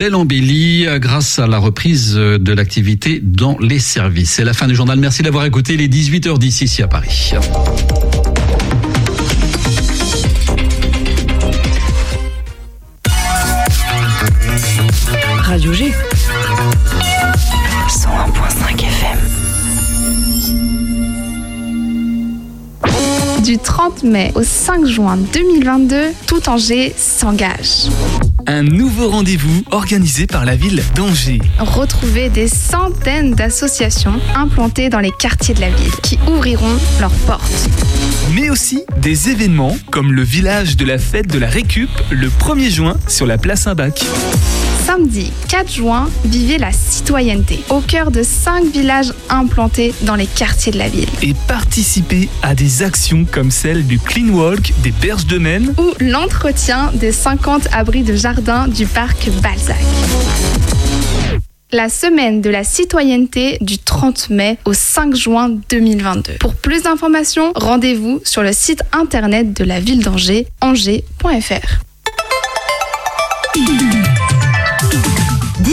Elle embellit grâce à la reprise de l'activité dans les services. C'est la fin du journal. Merci d'avoir écouté les 18h10 ici à Paris. Radio G. Du 30 mai au 5 juin 2022, tout Angers s'engage. Un nouveau rendez-vous organisé par la ville d'Angers. Retrouvez des centaines d'associations implantées dans les quartiers de la ville qui ouvriront leurs portes. Mais aussi des événements comme le village de la fête de la récup le 1er juin sur la place Saint-Bac. Samedi 4 juin, vivez la citoyenneté au cœur de 5 villages implantés dans les quartiers de la ville. Et participez à des actions comme celle du Clean Walk des Berges de Maine ou l'entretien des 50 abris de jardin du parc Balzac. La semaine de la citoyenneté du 30 mai au 5 juin 2022. Pour plus d'informations, rendez-vous sur le site internet de la ville d'Angers, angers.fr.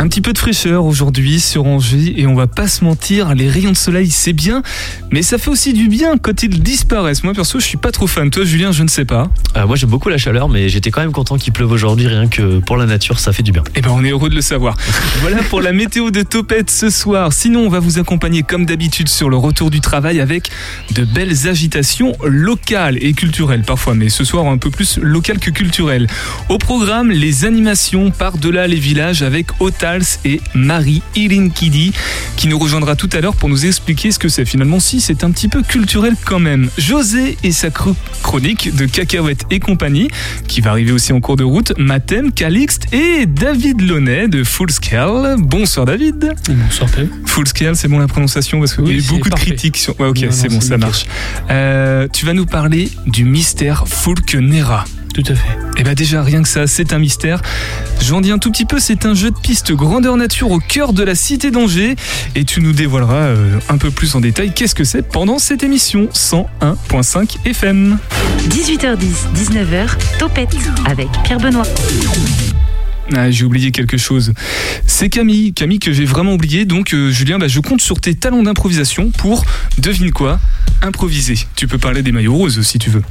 Un petit peu de fraîcheur aujourd'hui sur Angers et on va pas se mentir, les rayons de soleil c'est bien, mais ça fait aussi du bien quand ils disparaissent. Moi perso je suis pas trop fan, toi Julien je ne sais pas. Euh, moi j'aime beaucoup la chaleur mais j'étais quand même content qu'il pleuve aujourd'hui, rien que pour la nature ça fait du bien. Eh ben on est heureux de le savoir. voilà pour la météo de Topette ce soir. Sinon on va vous accompagner comme d'habitude sur le retour du travail avec de belles agitations locales et culturelles parfois, mais ce soir un peu plus local que culturel. Au programme les animations par-delà les villages avec Ota et Marie Ilinkidi qui nous rejoindra tout à l'heure pour nous expliquer ce que c'est. Finalement, si c'est un petit peu culturel quand même. José et sa chronique de cacahuètes et compagnie qui va arriver aussi en cours de route. Mathem, Calixte et David Launay de Full Scale. Bonsoir David. Bonsoir. Full Scale, c'est bon la prononciation parce qu'il y a eu beaucoup de critiques sur. Ouais, ok, c'est bon, ça marche. Euh, tu vas nous parler du mystère Fulkenera. Tout à fait. Et bah déjà rien que ça, c'est un mystère. J'en dis un tout petit peu, c'est un jeu de piste grandeur nature au cœur de la cité d'Angers et tu nous dévoileras euh, un peu plus en détail qu'est-ce que c'est pendant cette émission 101.5 FM. 18h10, 19h, Topette avec Pierre Benoît. Ah, j'ai oublié quelque chose. C'est Camille, Camille que j'ai vraiment oublié. Donc euh, Julien, bah, je compte sur tes talents d'improvisation pour, devine quoi, improviser. Tu peux parler des maillots roses si tu veux.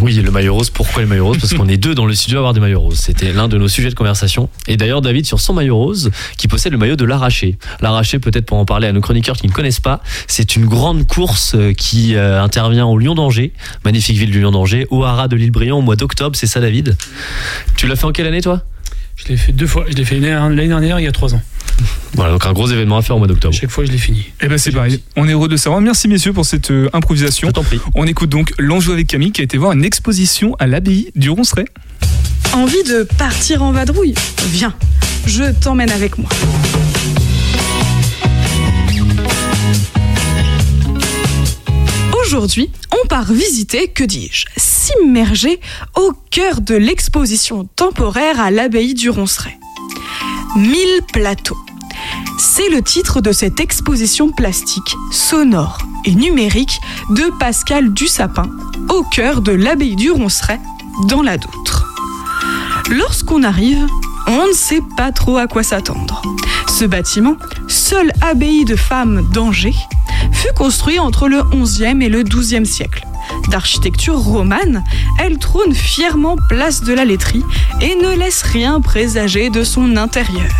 Oui, le maillot rose. Pourquoi le maillot rose? Parce qu'on est deux dans le studio à avoir des maillots roses. C'était l'un de nos sujets de conversation. Et d'ailleurs, David, sur son maillot rose, qui possède le maillot de l'arraché. L'arraché, peut-être pour en parler à nos chroniqueurs qui ne connaissent pas, c'est une grande course euh, qui euh, intervient au Lyon d'Angers, magnifique ville du Lyon d'Angers, au Haras de l'île Briand au mois d'octobre. C'est ça, David? Tu l'as fait en quelle année, toi? Je l'ai fait deux fois. Je l'ai fait l'année dernière, il y a trois ans. Voilà, donc un gros événement à faire au mois d'octobre. Chaque fois, je l'ai fini. Eh ben c'est pareil. On est heureux de savoir. Merci messieurs pour cette euh, improvisation. Je t'en prie. On écoute donc l'enjeu avec Camille qui a été voir une exposition à l'abbaye du Ronceret. Envie de partir en vadrouille? Viens, je t'emmène avec moi. Aujourd'hui, on part visiter, que dis-je, s'immerger au cœur de l'exposition temporaire à l'abbaye du Ronceret. 1000 plateaux. C'est le titre de cette exposition plastique, sonore et numérique de Pascal Dussapin, au cœur de l'abbaye du Ronceret, dans la Doutre. Lorsqu'on arrive, on ne sait pas trop à quoi s'attendre. Ce bâtiment, seule abbaye de femmes d'Angers, fut construit entre le 11e et le 12e siècle. D'architecture romane, elle trône fièrement place de la laiterie et ne laisse rien présager de son intérieur.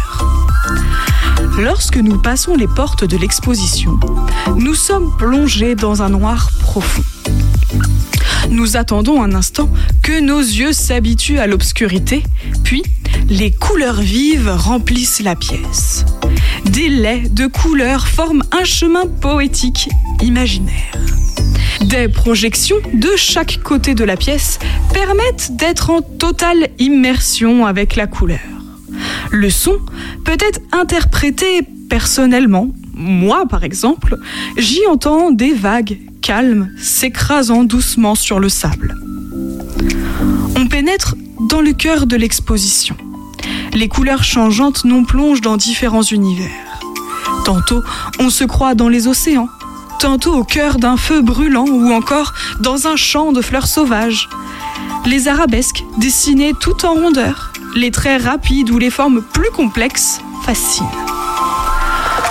Lorsque nous passons les portes de l'exposition, nous sommes plongés dans un noir profond. Nous attendons un instant que nos yeux s'habituent à l'obscurité, puis les couleurs vives remplissent la pièce. Des laits de couleurs forment un chemin poétique imaginaire. Des projections de chaque côté de la pièce permettent d'être en totale immersion avec la couleur. Le son peut être interprété personnellement. Moi, par exemple, j'y entends des vagues calmes s'écrasant doucement sur le sable. On pénètre dans le cœur de l'exposition. Les couleurs changeantes nous plongent dans différents univers. Tantôt, on se croit dans les océans, tantôt au cœur d'un feu brûlant ou encore dans un champ de fleurs sauvages. Les arabesques, dessinées tout en rondeur, les traits rapides ou les formes plus complexes fascinent.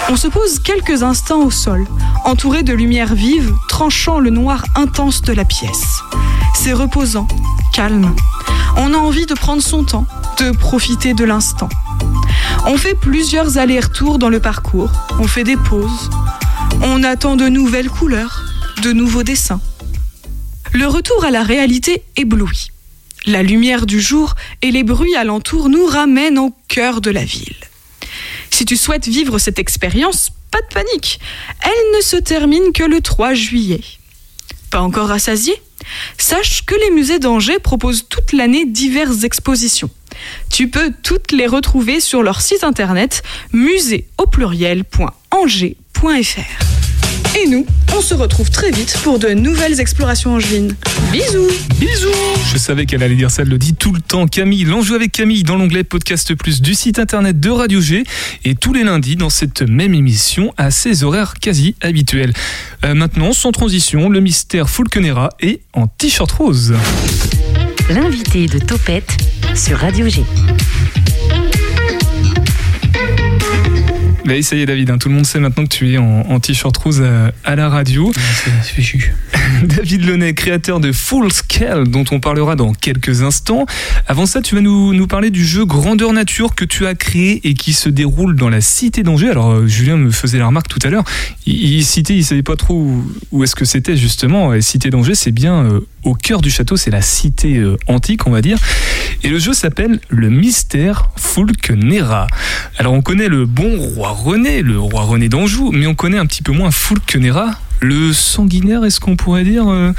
On se pose quelques instants au sol, entouré de lumière vive, le noir intense de la pièce. C'est reposant, calme. On a envie de prendre son temps, de profiter de l'instant. On fait plusieurs allers-retours dans le parcours, on fait des pauses, on attend de nouvelles couleurs, de nouveaux dessins. Le retour à la réalité éblouit. La lumière du jour et les bruits alentour nous ramènent au cœur de la ville. Si tu souhaites vivre cette expérience, pas de panique. Elle ne se termine que le 3 juillet. Pas encore rassasié Sache que les musées d'Angers proposent toute l'année diverses expositions. Tu peux toutes les retrouver sur leur site internet musée pluriel.angers.fr. Et nous, on se retrouve très vite pour de nouvelles explorations angevines. Bisous Bisous Je savais qu'elle allait dire ça, elle le dit tout le temps. Camille, l'enjeu avec Camille dans l'onglet Podcast Plus du site internet de Radio G et tous les lundis dans cette même émission à ses horaires quasi habituels. Euh, maintenant, sans transition, le mystère Fulkenera est en t-shirt rose. L'invité de Topette sur Radio G. Bah, ça y est David, hein, tout le monde sait maintenant que tu es en, t-shirt rose à, à la radio. C'est fichu. David Launay, créateur de Full Scale, dont on parlera dans quelques instants. Avant ça, tu vas nous, parler du jeu Grandeur Nature que tu as créé et qui se déroule dans la cité d'Angers. Alors, euh, Julien me faisait la remarque tout à l'heure. Il, il citait, il savait pas trop où, où est-ce que c'était justement. Et cité d'Angers, c'est bien euh, au cœur du château, c'est la cité euh, antique, on va dire. Et le jeu s'appelle Le Mystère Fulkenera. Alors, on connaît le bon roi René, le roi René d'Anjou, mais on connaît un petit peu moins Fulkenera. Le sanguinaire, est-ce qu'on pourrait dire, euh,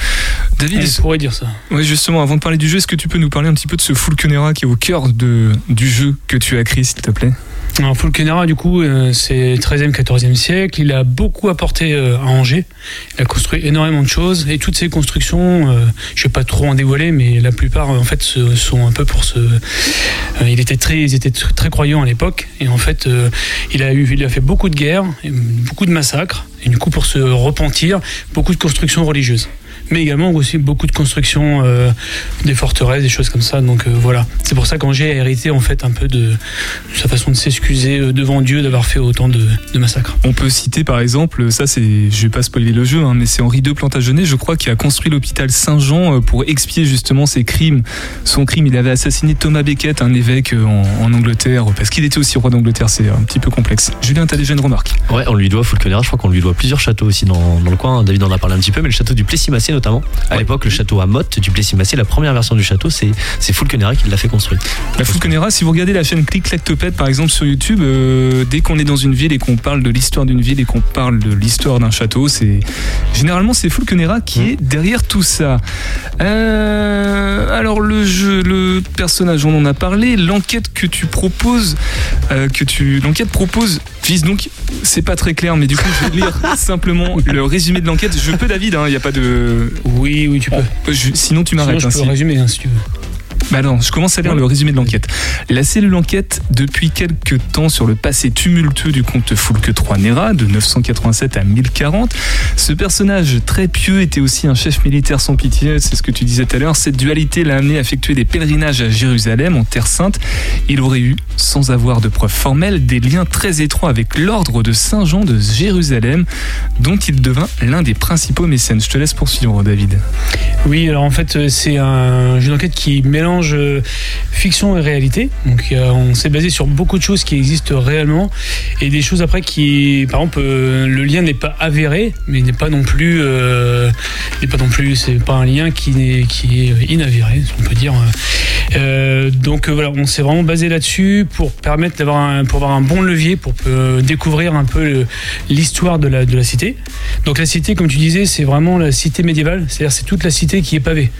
David Elle est-ce- pourrait dire ça. Ouais, justement, avant de parler du jeu, est-ce que tu peux nous parler un petit peu de ce Fulkenera qui est au cœur de, du jeu que tu as créé, s'il te plaît? Alors, Fulkenera, du coup, euh, c'est 13e, 14e siècle. Il a beaucoup apporté euh, à Angers. Il a construit énormément de choses. Et toutes ces constructions, euh, je ne vais pas trop en dévoiler, mais la plupart, en fait, sont un peu pour ce. il était très, ils étaient tr- très croyants à l'époque. Et en fait, il, a eu, il a fait beaucoup de guerres, beaucoup de massacres. Et du coup, pour se repentir, beaucoup de constructions religieuses. Mais également aussi beaucoup de constructions euh, des forteresses, des choses comme ça. Donc euh, voilà, c'est pour ça qu'Angers a hérité en fait un peu de, de sa façon de s'excuser euh, devant Dieu d'avoir fait autant de, de massacres. On peut citer par exemple, ça c'est, je vais pas spoiler le jeu, hein, mais c'est Henri II Plantagenet, je crois, qui a construit l'hôpital Saint-Jean pour expier justement ses crimes. Son crime, il avait assassiné Thomas Becket, un évêque en, en Angleterre, parce qu'il était aussi roi d'Angleterre, c'est un petit peu complexe. Julien, t'as déjà une remarque Ouais, on lui doit Fulkenera, je crois qu'on lui doit plusieurs châteaux aussi dans, dans le coin. David en a parlé un petit peu, mais le château du Plessis-Massé notamment. À Ouais. l'époque, le château à Motte du Plessis-Massé, la première version du château, c'est Fulkenera qui l'a fait construire. La Fulkenera, si vous regardez la chaîne Click Clack Topette par exemple sur YouTube, euh, dès qu'on est dans une ville et qu'on parle de l'histoire d'une ville et qu'on parle de l'histoire d'un château, c'est généralement c'est Fulkenera qui Mm. est derrière tout ça. Euh, alors le jeu, le personnage, on en a parlé. L'enquête que tu proposes, euh, que tu, l'enquête propose vise donc, c'est pas très clair, mais du coup je vais lire simplement le résumé de l'enquête. Je peux David, il n'y a pas de, Oui, oui, tu peux. je- sinon tu Sinon, m'arrêtes. je hein, peux si- résumer hein, si tu veux. Bah je commence à lire le résumé de l'enquête. La cellule enquête depuis quelques temps sur le passé tumultueux du comte Foulque III Nera de 987 à 1040. Ce personnage très pieux était aussi un chef militaire sans pitié, c'est ce que tu disais tout à l'heure. Cette dualité l'a amené à effectuer des pèlerinages à Jérusalem, en Terre Sainte. Il aurait eu, sans avoir de preuves formelles, des liens très étroits avec l'ordre de Saint Jean de Jérusalem, dont il devint l'un des principaux mécènes. Je te laisse poursuivre, David. Oui, alors en fait, euh, c'est un jeu d'enquête qui mélange euh, fiction et réalité. Donc, on s'est basé sur beaucoup de choses qui existent réellement et des choses après qui, par exemple, euh, le lien n'est pas avéré, mais n'est pas non plus, euh, n'est pas non plus, c'est pas un lien qui, n'est- qui est inavéré, on peut dire. Donc voilà, on s'est vraiment basé là-dessus pour permettre d'avoir un, pour avoir un bon levier pour découvrir un peu l'histoire de la, de la cité. Donc la cité, comme tu disais, c'est vraiment la cité médiévale, c'est-à-dire c'est toute la cité qui est pavée.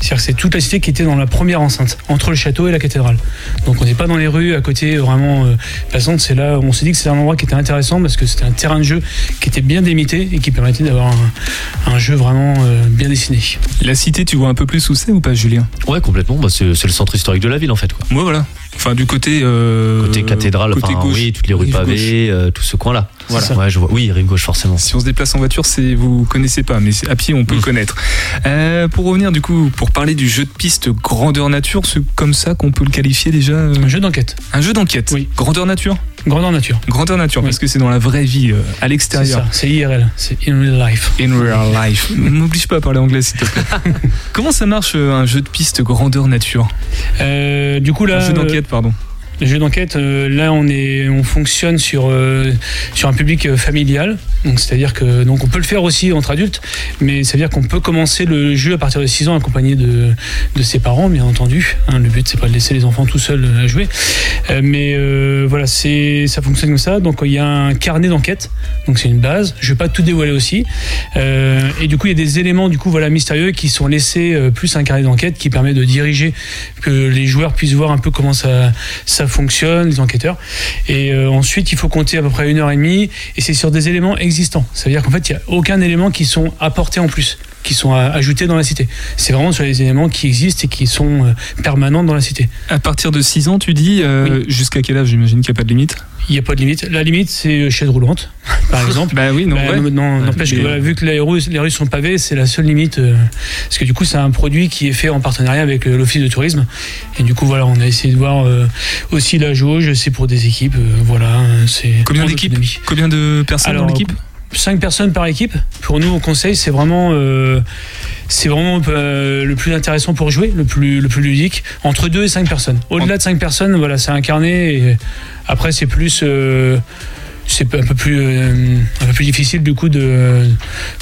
C'est-à-dire que c'est toute la cité qui était dans la première enceinte, entre le château et la cathédrale. Donc on n'est pas dans les rues à côté, vraiment. Euh, passante, c'est là, on s'est dit que c'était un endroit qui était intéressant parce que c'était un terrain de jeu qui était bien délimité et qui permettait d'avoir un, un jeu vraiment euh, bien dessiné. La cité, tu vois un peu plus où c'est ou pas, Julien? Ouais, complètement. Bah, c'est c'est le centre historique de la ville en fait. Quoi. Moi, voilà. Enfin, du côté. euh, Côté cathédrale, côté enfin, gauche. oui, toutes les rues pavées, euh, tout ce coin-là. Voilà. C'est ça. Ouais, je vois. Oui, rive gauche forcément. Si on se déplace en voiture, c'est vous connaissez pas, mais à pied on peut Mm. le connaître. Euh, pour revenir du coup, pour parler du jeu de piste grandeur nature, c'est comme ça qu'on peut le qualifier déjà. euh, Un jeu d'enquête, Un jeu d'enquête. Oui. Grandeur nature. grandeur nature. Grandeur nature, Oui. parce que c'est dans la vraie vie, euh, à C'est l'extérieur. ça, c'est IRL, c'est in real life. In real life. M'oblige pas à parler anglais, s'il te plaît. Comment ça marche un jeu de piste grandeur nature Euh, du coup là, Un jeu d'enquête, pardon. Le jeu d'enquête, euh, là, on est, on fonctionne sur euh, sur un public euh, familial. Donc, c'est-à-dire que donc on peut le faire aussi entre adultes, mais ça veut dire qu'on peut commencer le jeu à partir de 6 ans, accompagné de de ses parents, bien entendu. Hein, le but, c'est pas de laisser les enfants tout seuls à jouer, mais voilà, ça fonctionne comme ça. Donc, il y a un carnet d'enquête. Donc, c'est une base. Je vais pas tout dévoiler aussi. Et du coup, il y a des éléments du coup voilà mystérieux qui sont laissés plus un carnet d'enquête qui permet de diriger que les joueurs puissent voir un peu comment ça ça fonctionne, les enquêteurs. Et euh, ensuite, il faut compter à peu près une heure et demie. Et c'est sur des éléments existants. Ça veut dire qu'en fait, il n'y a aucun élément qui sont apportés en plus, qui sont ajoutés dans la cité. C'est vraiment sur les éléments qui existent et qui sont euh, permanents dans la cité. À partir de 6 ans, tu dis, euh, jusqu'à quel âge J'imagine qu'il n'y a pas de limite? Il n'y a pas de limite. La limite, c'est euh, chaise roulante, par exemple. Bah oui, non, Bah, ouais. non, n'empêche que voilà, vu que les rues, les rues sont pavées, c'est la seule limite. euh, parce que du coup, c'est un produit qui est fait en partenariat avec euh, l'Office de tourisme. Et du coup, voilà, on a essayé de voir euh, aussi la jauge. C'est pour des équipes. voilà, hein, c'est Combien en d'équipes? Combien de personnes Alors, dans l'équipe? Cinq personnes par équipe. Pour nous, au conseil, c'est vraiment, euh, c'est vraiment euh, le plus intéressant pour jouer, le plus, le plus ludique. Entre deux et cinq personnes. Au-delà de cinq personnes, voilà, c'est incarné. Et après, c'est plus, euh, c'est un peu plus, euh, un peu plus difficile du coup de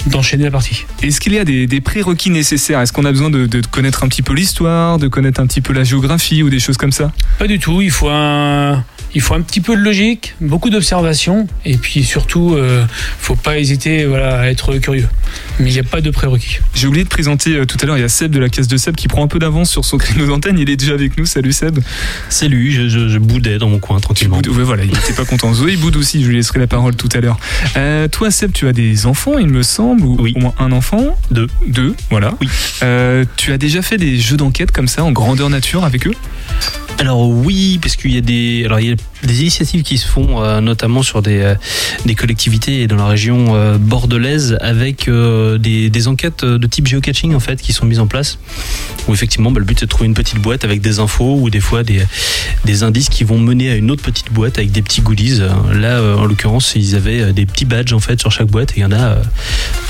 d'enchaîner la partie. Est-ce qu'il y a des, des prérequis nécessaires? Est-ce qu'on a besoin de, de connaître un petit peu l'histoire, de connaître un petit peu la géographie ou des choses comme ça? Pas du tout. Il faut un, il faut un petit peu de logique, beaucoup d'observation, et puis surtout, euh, faut pas hésiter, voilà, à être curieux. Mais il n'y a pas de prérequis. J'ai oublié de présenter euh, tout à l'heure, il y a Seb de la caisse de Seb qui prend un peu d'avance sur son créneau d'antenne. Il est déjà avec nous. Salut Seb. Salut, je, je, je boudais dans mon coin tranquillement. Boude- ouais, voilà, il n'était pas content. Zoé boude aussi, je lui laisserai la parole tout à l'heure. Euh, toi, Seb, tu as des enfants, il me semble, ou Oui. au moins un enfant Deux. Deux, voilà. Oui. Euh, tu as déjà fait des jeux d'enquête comme ça, en grandeur nature avec eux? Alors oui, parce qu'il y a des, alors il y a des initiatives qui se font, euh, notamment sur des, euh, des collectivités dans la région euh, bordelaise, avec des, des enquêtes de type géocaching en fait qui sont mises en place. Où effectivement, bah, le but c'est de trouver une petite boîte avec des infos ou des fois des, des indices qui vont mener à une autre petite boîte avec des petits goodies. Là, en l'occurrence, ils avaient des petits badges en fait sur chaque boîte et il y en a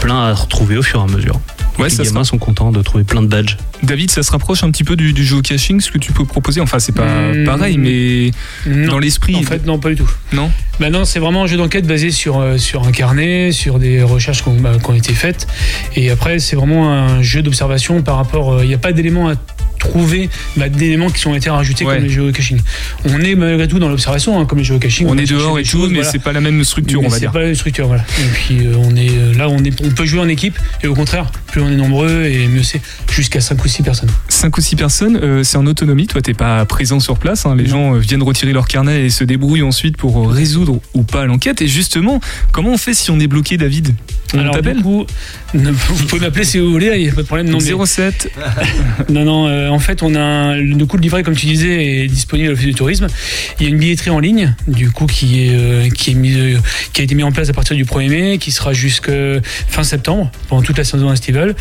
plein à retrouver au fur et à mesure. Ouais, les ça gamins sont contents de trouver plein de badges. David, ça se rapproche un petit peu du, du géocaching, ce que tu peux proposer. Enfin, c'est pas Hmm. pareil, mais Non. dans l'esprit. En fait, non, pas du tout. Non Bah non, c'est vraiment un jeu d'enquête basé sur, euh, sur un carnet, sur des recherches qui ont, bah, qui ont été faites. Et après, c'est vraiment un jeu d'observation par rapport. euh, Il n'y a pas d'éléments à trouver, bah, d'éléments qui ont été rajoutés Ouais. comme les géocaching. On est malgré tout dans l'observation, hein, comme les géocaching. on va est dehors des et tout, choses, mais voilà. c'est pas la même structure, Mais on va c'est dire. pas la même structure, voilà. Et puis euh, on est euh, là, on est, on peut jouer en équipe et au contraire, plus on est nombreux et mieux c'est, jusqu'à 5 ou 6 personnes. Cinq ou six personnes, euh, c'est en autonomie. Toi, t'es pas présent sur place. hein. Les Non. gens viennent retirer leur carnet et se débrouillent ensuite pour résoudre ou pas l'enquête. Et justement, comment on fait si on est bloqué, David? On Alors t'appelle? du coup, ne- vous pouvez m'appeler si vous voulez, il n'y a pas de problème. Non, mais- 07. Non, non, euh, en fait, on a un, du coup, le livret, comme tu disais, est disponible à l'Office du tourisme. Il y a une billetterie en ligne, du coup, qui, est, euh, qui, est mise, euh, qui a été mise en place à partir du 1er mai, qui sera jusqu'à fin septembre, pendant toute la saison estivale.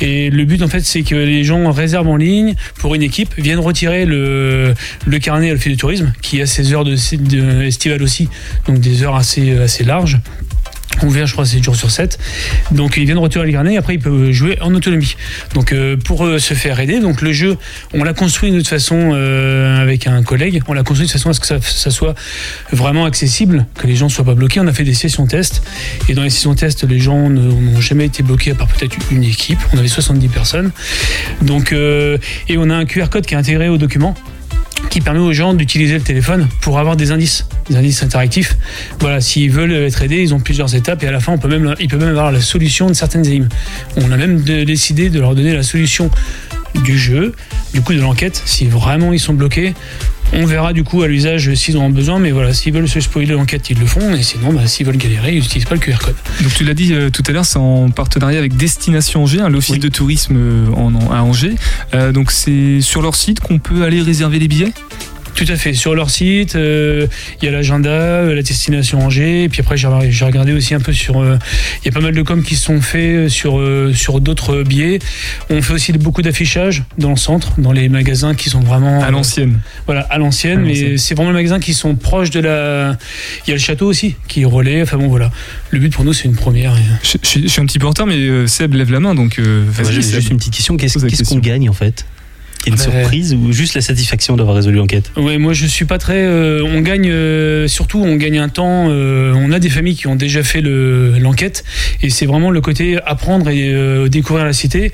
Et le but, en fait, c'est que les gens réservent en ligne pour une équipe, viennent retirer le, le carnet à l'Office du tourisme, qui a ses heures de, de estivale aussi, donc des heures assez, assez larges. Ouvert, je crois, 7 jours sur 7. Donc, ils viennent retirer le carnet et après, ils peuvent jouer en autonomie. Donc, euh, pour euh, se faire aider, donc le jeu, on l'a construit de toute façon euh, avec un collègue. On l'a construit de façon à ce que ça, soit vraiment accessible, que les gens ne soient pas bloqués. On a fait des sessions tests. Et dans les sessions tests, les gens n'ont jamais été bloqués à part peut-être une équipe. On avait 70 personnes. Donc, et on a un QR code qui est intégré au document qui permet aux gens d'utiliser le téléphone pour avoir des indices, des indices interactifs. Voilà, s'ils veulent être aidés, ils ont plusieurs étapes et à la fin, on peut même, ils peuvent même avoir la solution de certaines énigmes. On a même décidé de leur donner la solution du jeu, du coup de l'enquête, si vraiment ils sont bloqués. On verra du coup à l'usage s'ils en ont besoin, mais voilà, s'ils veulent se spoiler l'enquête, ils le font, et sinon, bah, s'ils veulent galérer, ils n'utilisent pas le QR code. Donc, tu l'as dit euh, tout à l'heure, c'est en partenariat avec Destination Angers, hein, l'office Oui. de tourisme euh, en, en- à Angers. Euh, donc, c'est sur leur site qu'on peut aller réserver les billets? Tout à fait. Sur leur site, euh, il y a l'agenda, euh, la destination Angers. Et puis après, j'ai regardé aussi un peu sur. euh, Il y a pas mal de coms qui se sont faits sur, euh, sur d'autres billets. On fait aussi beaucoup d'affichage dans le centre, dans les magasins qui sont vraiment. À l'ancienne. Voilà, à l'ancienne. Mais c'est vraiment les magasins qui sont proches de la. Il y a le château aussi qui est relais. Enfin bon, voilà. Le but pour nous, c'est une première. Et- Je, je suis- je suis un petit peu en retard, mais euh, Seb lève la main, donc euh. J'ai juste une petite question. Qu'est-ce qu'on gagne en fait? Il y a une Ah ben- surprise ou juste la satisfaction d'avoir résolu l'enquête? Ouais, moi je suis pas très. euh, on gagne euh, surtout, on gagne un temps. euh, on a des familles qui ont déjà fait le- l'enquête et c'est vraiment le côté apprendre et découvrir la cité.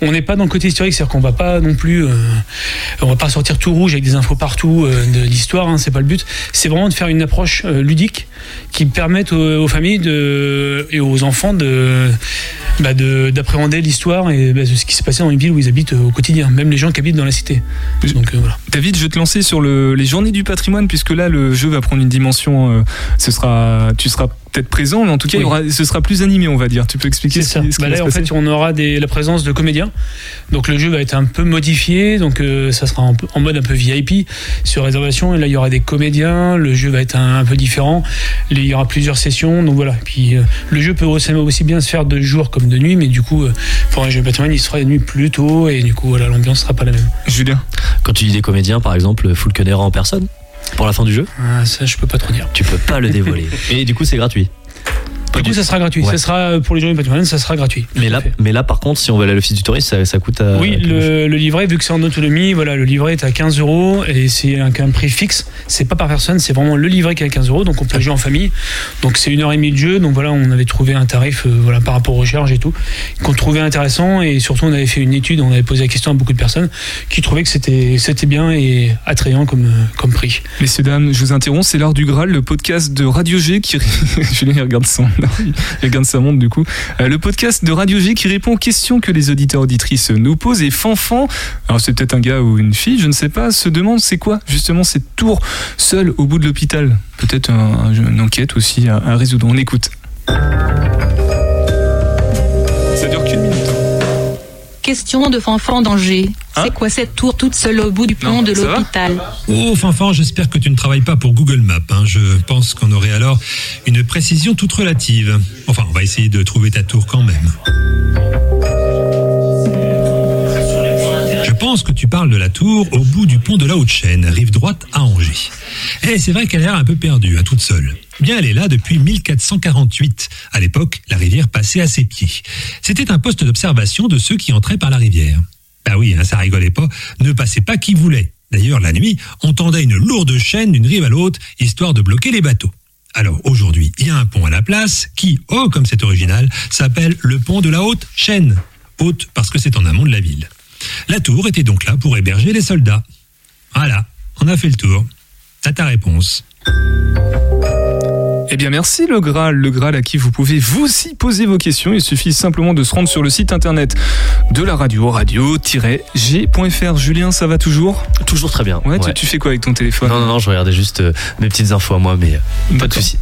On n'est pas dans le côté historique, c'est-à-dire qu'on va pas non plus, on va pas sortir tout rouge avec des infos partout de l'histoire. Hein, c'est pas le but. C'est vraiment de faire une approche ludique qui permette aux, aux familles de, et aux enfants de bah, de- d'appréhender l'histoire et bah, ce qui s'est passé dans une ville où ils habitent euh, au quotidien, même les gens qui habitent dans la cité. Donc euh, voilà. David, je vais te lancer sur le- les journées du patrimoine, puisque là, le jeu va prendre une dimension. euh, ce sera, tu seras peut-être présent, mais en tout cas, il y aura, ce sera plus animé, on va dire. Tu peux expliquer ce, ça. qui- ce Bah va là, se en fait, on aura des, la présence de comédiens. Donc le jeu va être un peu modifié. Donc euh, ça sera en, en mode un peu VIP sur réservation. Et là, il y aura des comédiens. Le jeu va être un, un peu différent. Il y aura plusieurs sessions. Donc voilà. Puis euh, le jeu peut aussi, aussi bien se faire de jour comme de nuit, mais du coup, euh, pour un jeu de patrimoine, il sera de nuit plus tôt et du coup, voilà, l'ambiance sera pas la même. Julien. Quand tu dis des comédiens, par exemple, Fulkenera en personne pour la fin du jeu, Ah, ça, je peux pas trop dire. tu peux pas le dévoiler. Et du coup, c'est gratuit. Du coup, ça sera gratuit. Ouais. Ça sera euh, pour les journées de patrimoine, ça sera gratuit. Mais là, fait. mais là, par contre, si on veut aller à l'office du tourisme, ça, ça coûte à. Oui, le, le livret, vu que c'est en autonomie, voilà, le livret est à 15 euros et c'est un, un prix fixe. C'est pas par personne, c'est vraiment le livret qui est à 15 euros. Donc on peut jouer en famille. Donc c'est une heure et demie de jeu. Donc voilà, on avait trouvé un tarif, euh, voilà, par rapport aux charges et tout, qu'on trouvait intéressant. Et surtout, on avait fait une étude, on avait posé la question à beaucoup de personnes qui trouvaient que c'était c'était bien et attrayant comme, euh, comme prix. Messieurs, dames, je vous interromps, c'est l'heure du Graal, le podcast de Radio G qui. Julien, il regarde son. il regarde sa montre, du coup. Euh, le podcast de Radio G qui répond aux questions que les auditeurs auditrices nous posent. Et Fanfan, alors c'est peut-être un gars ou une fille, je ne sais pas, se demande c'est quoi justement cette tour seule au bout de l'hôpital. Peut-être un- une enquête aussi à, à résoudre. On écoute. Ça dure qu'une minute. hein. Question de Fanfan d'Angers. Hein C'est quoi cette tour toute seule au bout du pont Non, de l'hôpital Oh, Fanfan, j'espère que tu ne travailles pas pour Google Maps. hein. Je pense qu'on aurait alors une précision toute relative. Enfin, on va essayer de trouver ta tour quand même. Je pense que tu parles de la tour au bout du pont de la Haute-Chaîne, rive droite à Angers. Eh, c'est vrai qu'elle a l'air un peu perdue, hein, toute seule. Bien, elle est là depuis 1448. À l'époque, la rivière passait à ses pieds. C'était un poste d'observation de ceux qui entraient par la rivière. Bah oui, hein, ça rigolait pas, ne passait pas qui voulait. D'ailleurs, la nuit, on tendait une lourde chaîne d'une rive à l'autre, histoire de bloquer les bateaux. Alors aujourd'hui, il y a un pont à la place qui, oh comme c'est original, s'appelle le pont de la Haute Chaîne. Haute parce que c'est en amont de la ville. La tour était donc là pour héberger les soldats. Voilà, on a fait le tour. T'as ta réponse. Eh bien, merci le Graal, le Graal à qui vous pouvez vous aussi poser vos questions. Il suffit simplement de se rendre sur le site internet de la radio, radio-g.fr. Julien, ça va toujours? Toujours très bien. ouais, tu- Ouais. Tu, fais quoi avec ton téléphone? Non, non, non, je regardais juste euh, mes petites infos à moi, mais euh, pas de soucis.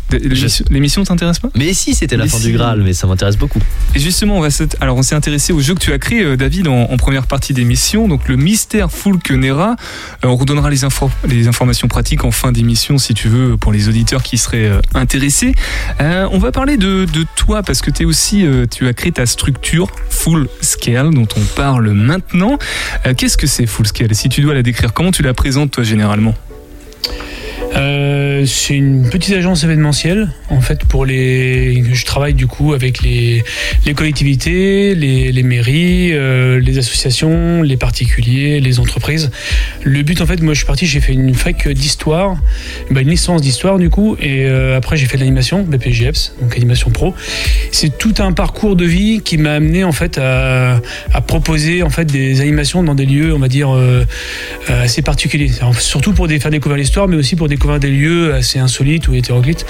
L'émission- t'intéresse pas? Mais si, c'était la Mais fin si. du Graal, mais ça m'intéresse beaucoup. Et justement, on va alors on s'est intéressé au jeu que tu as créé, euh, David, en, en première partie d'émission, donc le mystère Fulkenera. On redonnera les, infos, les informations pratiques en fin d'émission, si tu veux, pour les auditeurs qui seraient intéressés. On va parler de, de toi parce que es aussi, tu as créé ta structure Full Scale, dont on parle maintenant. Euh, Qu'est-ce que c'est Full Scale Si tu dois la décrire, comment tu la présentes toi généralement? Euh, c'est une petite agence événementielle en fait pour les je travaille du coup avec les, les collectivités les, les mairies euh, les associations les particuliers les entreprises. Le but en fait moi je suis parti j'ai fait une fac d'histoire bah, une licence d'histoire du coup et euh, après j'ai fait de l'animation BPGEPS donc animation pro. C'est tout un parcours de vie qui m'a amené en fait à, proposer en fait des animations dans des lieux on va dire assez particuliers. Surtout pour des- faire découvrir l'histoire mais aussi pour découvrir des lieux assez insolites ou hétéroclites.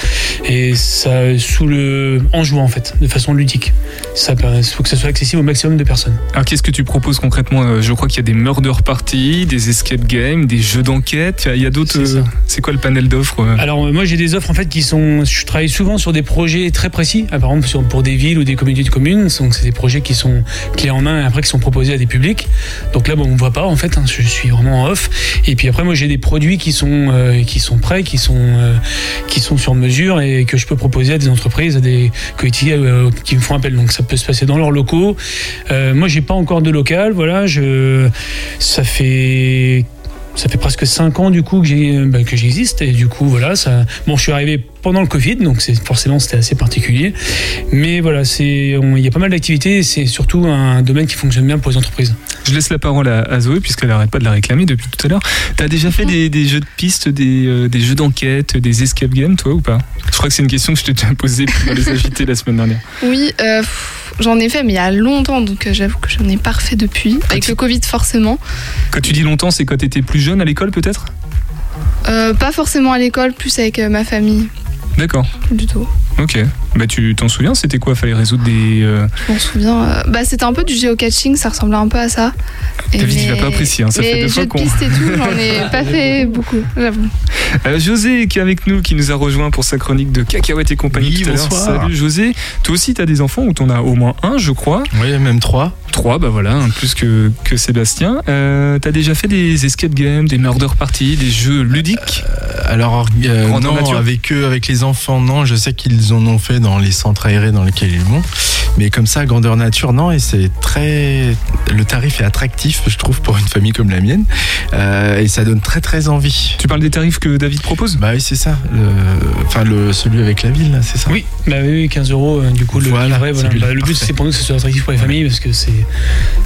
Et ça, sous le, en jouant en fait, de façon ludique. Ça, faut que ça soit accessible au maximum de personnes. Alors qu'est-ce que tu proposes concrètement Euh, Je crois qu'il y a des murder parties, des escape games, des jeux d'enquête. Il y a d'autres. C'est euh, C'est quoi le panel d'offres euh? Alors moi j'ai des offres en fait qui sont, je travaille souvent sur des projets très précis, par exemple sur- pour des villes ou des communautés de communes, donc c'est des projets qui sont clés en main et après qui sont proposés à des publics. Donc là bon, on voit pas en fait, hein, je suis vraiment en off. Et puis après moi j'ai des produits qui sont euh, qui sont prêts, qui sont euh, qui sont sur mesure et que je peux proposer à des entreprises, à des collectivités euh, qui me font appel. Donc ça peut se passer dans leurs locaux. Euh, moi j'ai pas encore de local, voilà, je ça fait ça fait presque 5 ans du coup que j'ai bah, que j'existe et du coup voilà ça bon je suis arrivé pendant le Covid donc c'est forcément c'était assez particulier mais voilà c'est il y a pas mal d'activités et c'est surtout un domaine qui fonctionne bien pour les entreprises. Je laisse la parole à, à Zoé puisqu'elle n'arrête pas de la réclamer depuis tout à l'heure. T'as déjà fait des, des jeux de pistes, des, euh, des jeux d'enquête, des escape games, toi ou pas? Je crois que c'est une question que je t'ai déjà posée dans les agités la semaine dernière. Oui, euh, j'en ai fait, mais il y a longtemps, donc euh, j'avoue que je n'ai pas refait depuis. Avec le Covid, forcément. Quand tu dis longtemps, c'est quand t'étais plus jeune à l'école peut-être? Euh, pas forcément à l'école, plus avec euh, ma famille, D'accord. plutôt. Ok. Bah tu t'en souviens C'était quoi? Fallait résoudre des. euh, Je m'en souviens. euh, bah, c'était un peu du géocaching, ça ressemblait un peu à ça. David, il va pas apprécier, hein, ça fait deux jeux fois qu'on- piste et tout, j'en ai pas fait beaucoup, j'avoue. Euh, José qui est avec nous, qui nous a rejoint pour sa chronique de cacahuètes et compagnie Oui, tout à l'heure. Salut José. Toi aussi, t'as des enfants ou t'en as au moins un, je crois? Oui, même trois. Trois, bah voilà, un plus que, que Sébastien. Euh, t'as déjà fait des escape games, des murder parties, des jeux ludiques? Alors, euh, non, nature. avec eux, avec les enfants, non. Je sais qu'ils en ont fait dans les centres aérés dans lesquels ils vont. Mais comme ça, grandeur nature, non. Et c'est très. Le tarif est attractif, je trouve, pour une famille comme la mienne. Euh, et ça donne très, très envie. Tu parles des tarifs que David propose? Bah oui, c'est ça. Le- Enfin, le... celui avec la ville, c'est ça Oui, bah oui, oui, 15 euros euh, du coup le Voilà, livret. Voilà. celui-là, Bah, le but c'est pour nous que ce soit attractif pour les familles parce que c'est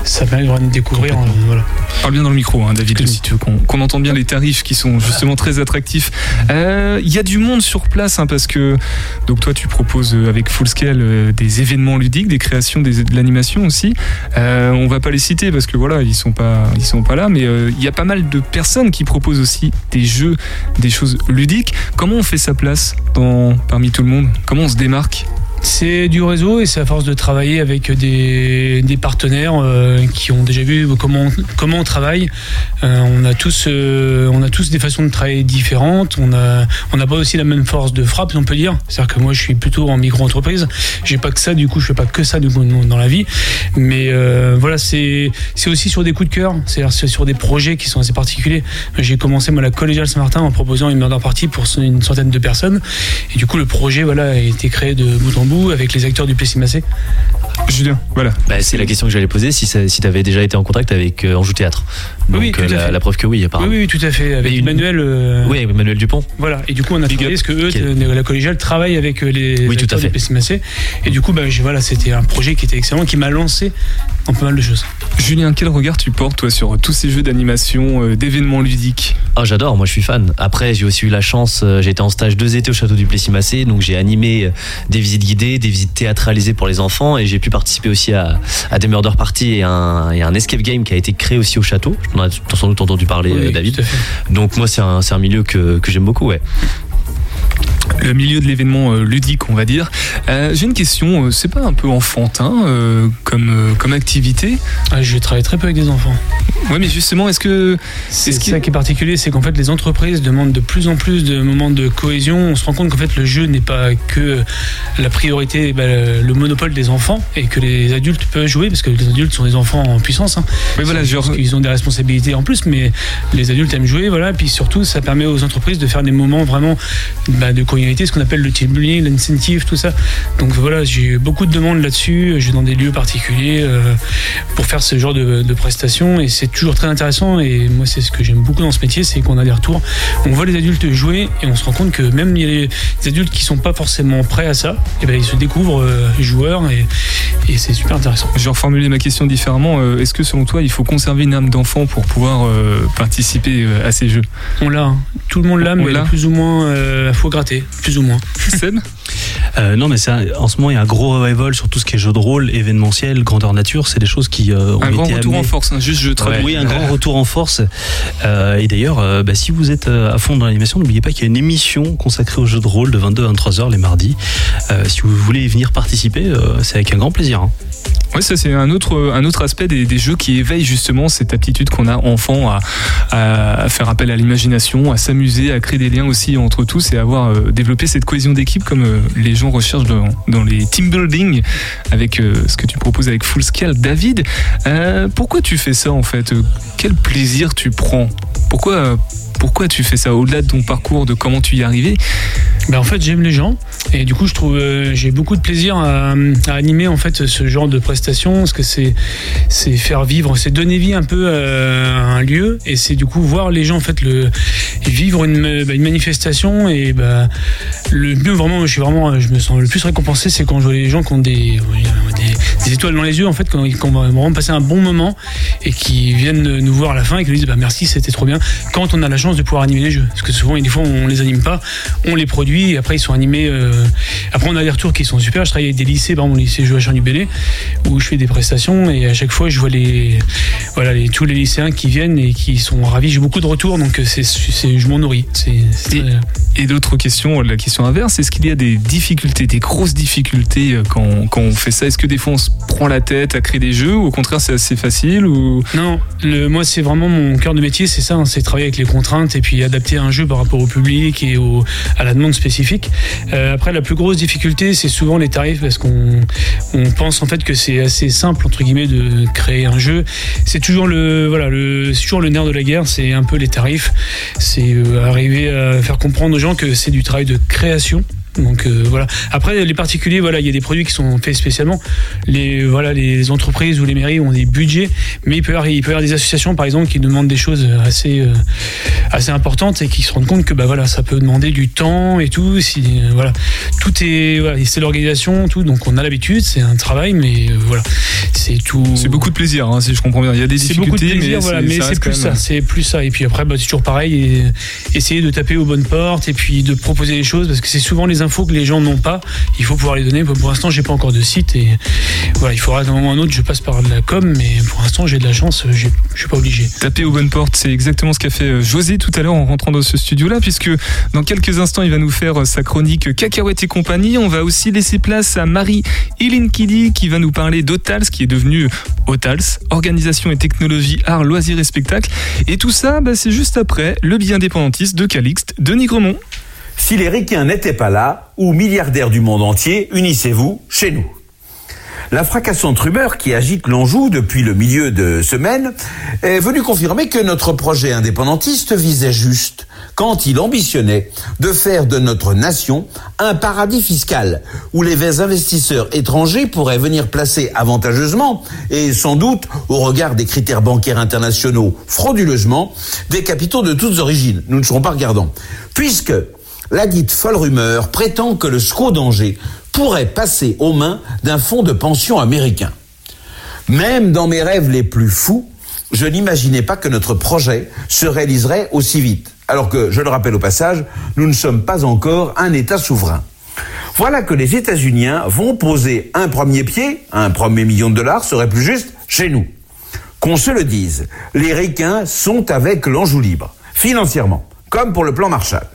ça permet de vraiment découvrir. Complètement. euh, voilà. Parle bien dans le micro, hein, David, si tu veux qu'on qu'on entende bien les tarifs qui sont justement très attractifs. Euh, Il y a du monde sur place hein, parce que donc toi tu proposes euh, avec Fullscale euh, des événements ludiques, des créations, de l'animation aussi. Euh, on va pas les citer parce que voilà ils sont pas sont pas là, mais il y a pas mal de personnes qui proposent aussi des jeux, des choses ludiques. Comment on fait sa place parmi tout le monde? Comment on se démarque? C'est du réseau et c'est à force de travailler avec des, partenaires euh, qui ont déjà vu comment, comment on travaille. Euh, on, a tous, euh, on a tous des façons de travailler différentes. On n'a on n'a pas aussi la même force de frappe, on peut dire. C'est-à-dire que moi, je suis plutôt en micro-entreprise. J'ai pas que ça, du coup, je fais pas que ça du coup, dans la vie. Mais voilà, c'est aussi sur des coups de cœur. C'est-à-dire c'est sur des projets qui sont assez particuliers. J'ai commencé moi la collégiale Saint-Martin en proposant une murder party pour une centaine de personnes. Et du coup, le projet voilà a été créé de bout en bout avec les acteurs du PCMAC. Julien, voilà. Bah, c'est la question que j'allais poser si, ça- si tu avais déjà été en contact avec euh, Anjou Théâtre. Donc, Oui, tout euh, à la, fait. la preuve que oui, Oui, apparemment. oui, tout à fait. Avec une- Emmanuel. euh, Oui, Emmanuel Dupont. Voilà, et du coup on a travaillé parce que eux, la collégiale travaille avec les Oui, tout acteurs à fait. du PCMAC. Et du coup, bah, voilà, c'était un projet qui était excellent, qui m'a lancé en pas mal de choses. Julien, quel regard tu portes toi sur tous ces jeux d'animation, euh, d'événements ludiques? Ah, j'adore, moi je suis fan. Après, j'ai aussi eu la chance, j'ai été en stage deux étés au château du Plessis-Massé, donc j'ai animé des visites guidées, des visites théâtralisées pour les enfants, et j'ai pu participer aussi à, à des murder parties et un, et un escape game qui a été créé aussi au château. Tu en as sans doute entendu parler, Oui, euh, David. Donc moi, c'est un, un milieu que, que j'aime beaucoup, ouais. Le milieu de l'événement euh, ludique, on va dire. Euh, J'ai une question, euh, c'est pas un peu enfantin euh, comme, comme activité Ah, je travaille très peu avec des enfants. Ouais, mais justement, est-ce que. C'est qu'il- ça qui est particulier, c'est qu'en fait les entreprises demandent de plus en plus de moments de cohésion. On se rend compte qu'en fait le jeu n'est pas que la priorité, bah, le monopole des enfants et que les adultes peuvent jouer parce que les adultes sont des enfants en puissance. Hein. Oui, voilà, genre- qu'ils ont des responsabilités en plus, mais les adultes aiment jouer, voilà. Et puis surtout, ça permet aux entreprises de faire des moments vraiment bah, de convivialité, ce qu'on appelle le team building, l'incentive, tout ça. Donc voilà, j'ai eu beaucoup de demandes là-dessus. Je vais dans des lieux particuliers euh, pour faire ce genre de, de prestations et c'est toujours très intéressant. Et moi, c'est ce que j'aime beaucoup dans ce métier, c'est qu'on a des retours. On voit les adultes jouer et on se rend compte que même les, adultes qui sont pas forcément prêts à ça, et ben ils se découvrent euh, joueurs et, et c'est super intéressant. Je vais reformuler ma question différemment. Euh, Est-ce que selon toi, il faut conserver une âme d'enfant pour pouvoir participer à ces jeux? On l'a, hein. tout le monde l'a, mais plus ou moins, euh, faut plus ou moins. Euh, non, mais ça, en ce moment, il y a un gros revival sur tout ce qui est jeu de rôle, événementiel, grandeur nature. C'est des choses qui, euh, ont Un grand été retour en force, hein, juste je traduis. Oui, un grand retour en force. Euh, et d'ailleurs, euh, bah, si vous êtes à fond dans l'animation, n'oubliez pas qu'il y a une émission consacrée aux jeux de rôle de 22 à 23 heures les mardis. Si vous voulez venir participer, c'est avec un grand plaisir. hein. Oui, ça c'est un autre, un autre aspect des, des jeux qui éveille justement cette aptitude qu'on a enfant à, à faire appel à l'imagination, à s'amuser, à créer des liens aussi entre tous et à avoir développé cette cohésion d'équipe comme les gens recherchent dans, les team building avec euh, ce que tu proposes avec Full Scale. David, euh, pourquoi tu fais ça en fait? Euh, Quel plaisir tu prends? Pourquoi pourquoi tu fais ça au-delà de ton parcours, de comment tu y es arrivé Ben, en fait, j'aime les gens. Et du coup, je trouve euh, j'ai beaucoup de plaisir à, animer en fait ce genre de prestations parce que c'est c'est faire vivre, c'est donner vie un peu euh, à un lieu. Et c'est du coup voir les gens en fait le vivre une, bah, une manifestation. Et bah, le mieux vraiment, je suis vraiment, je me sens le plus récompensé, c'est quand je vois les gens qui ont des, des, étoiles dans les yeux en fait, quand, quand vraiment passer un bon moment et qui viennent nous voir à la fin et qui nous disent bah, merci, c'était trop bien. Quand on a la chance de pouvoir animer les jeux, parce que souvent, des fois, on les anime pas, on les produit et après ils sont animés. euh, après, on a des retours qui sont super. Je travaille avec des lycées, par exemple, le lycée Joachim du Bellay, où je fais des prestations et à chaque fois, je vois les, voilà, les, tous les lycéens qui viennent et qui sont ravis. J'ai beaucoup de retours, donc c'est, c'est, je m'en nourris. C'est, c'est très- Et d'autres questions, la question inverse, est-ce qu'il y a des difficultés, des grosses difficultés euh, quand, quand on fait ça? Est-ce que des fois on se prend la tête à créer des jeux ou au contraire c'est assez facile ou... Non, le, moi c'est vraiment mon cœur de métier, c'est ça, hein, c'est travailler avec les contraintes et puis adapter un jeu par rapport au public et à la demande spécifique. Euh, après, la plus grosse difficulté, c'est souvent les tarifs parce qu'on on pense en fait que c'est assez simple entre guillemets de créer un jeu. C'est toujours le voilà le toujours le nerf de la guerre, c'est un peu les tarifs. C'est euh, arriver à faire comprendre aux gens que c'est du travail de création. Donc euh, voilà. Après les particuliers, voilà, il y a des produits qui sont faits spécialement. Les voilà, les entreprises ou les mairies ont des budgets, mais il peut y avoir, il peut y avoir des associations par exemple qui demandent des choses assez euh, assez importantes et qui se rendent compte que bah voilà, ça peut demander du temps et tout. Si euh, voilà, tout est voilà, c'est l'organisation, tout. Donc on a l'habitude, c'est un travail, mais voilà, c'est tout. C'est beaucoup de plaisir, hein, si je comprends bien. Il y a des beaucoup de difficultés, plaisir, mais voilà, c'est- mais c'est plus ça, c'est plus ça. Et puis après, bah, c'est toujours pareil, et essayer de taper aux bonnes portes et puis de proposer des choses parce que c'est souvent les infos que les gens n'ont pas. Il faut pouvoir les donner. Pour l'instant, j'ai pas encore de site et voilà, il faudra qu'à un moment ou un autre, je passe par de la com, mais pour l'instant, j'ai de la chance, je suis pas obligé. Taper aux bonnes portes, c'est exactement ce qu'a fait euh, José tout à l'heure en rentrant dans ce studio-là, puisque dans quelques instants, il va nous faire euh, sa chronique Cacahuètes et compagnie. On va aussi laisser place à Marie Ilinkidi qui va nous parler d'Otals, qui est devenu Otals, Organisation et Technologie, Art, Loisirs et Spectacles. Et tout ça, bah, c'est juste après le billet indépendantiste de Calixte, Denis Gremont. Si les ricains n'étaient pas là, ou milliardaires du monde entier, unissez-vous chez nous. La fracassante rumeur qui agite l'Anjou depuis le milieu de semaine est venue confirmer que notre projet indépendantiste visait juste quand il ambitionnait de faire de notre nation un paradis fiscal où les investisseurs étrangers pourraient venir placer avantageusement et sans doute au regard des critères bancaires internationaux frauduleusement des capitaux de toutes origines. Nous ne serons pas regardants. Puisque la dite folle rumeur prétend que le SCO d'Angers pourrait passer aux mains d'un fonds de pension américain. Même dans mes rêves les plus fous, je n'imaginais pas que notre projet se réaliserait aussi vite. Alors que, je le rappelle au passage, nous ne sommes pas encore un État souverain. Voilà que les États-Unis vont poser un premier pied, un premier million de dollars serait plus juste, chez nous. Qu'on se le dise, les Ricains sont avec l'Anjou libre, financièrement, comme pour le plan Marshall.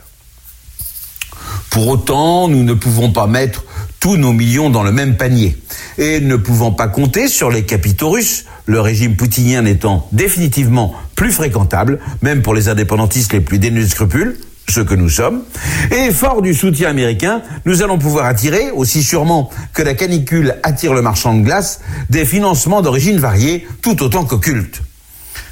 Pour autant, nous ne pouvons pas mettre tous nos millions dans le même panier. Et ne pouvant pas compter sur les capitaux russes, le régime poutinien n'étant définitivement plus fréquentable, même pour les indépendantistes les plus dénués de scrupules, ce que nous sommes, et fort du soutien américain, nous allons pouvoir attirer, aussi sûrement que la canicule attire le marchand de glace, des financements d'origine variée, tout autant qu'occultes.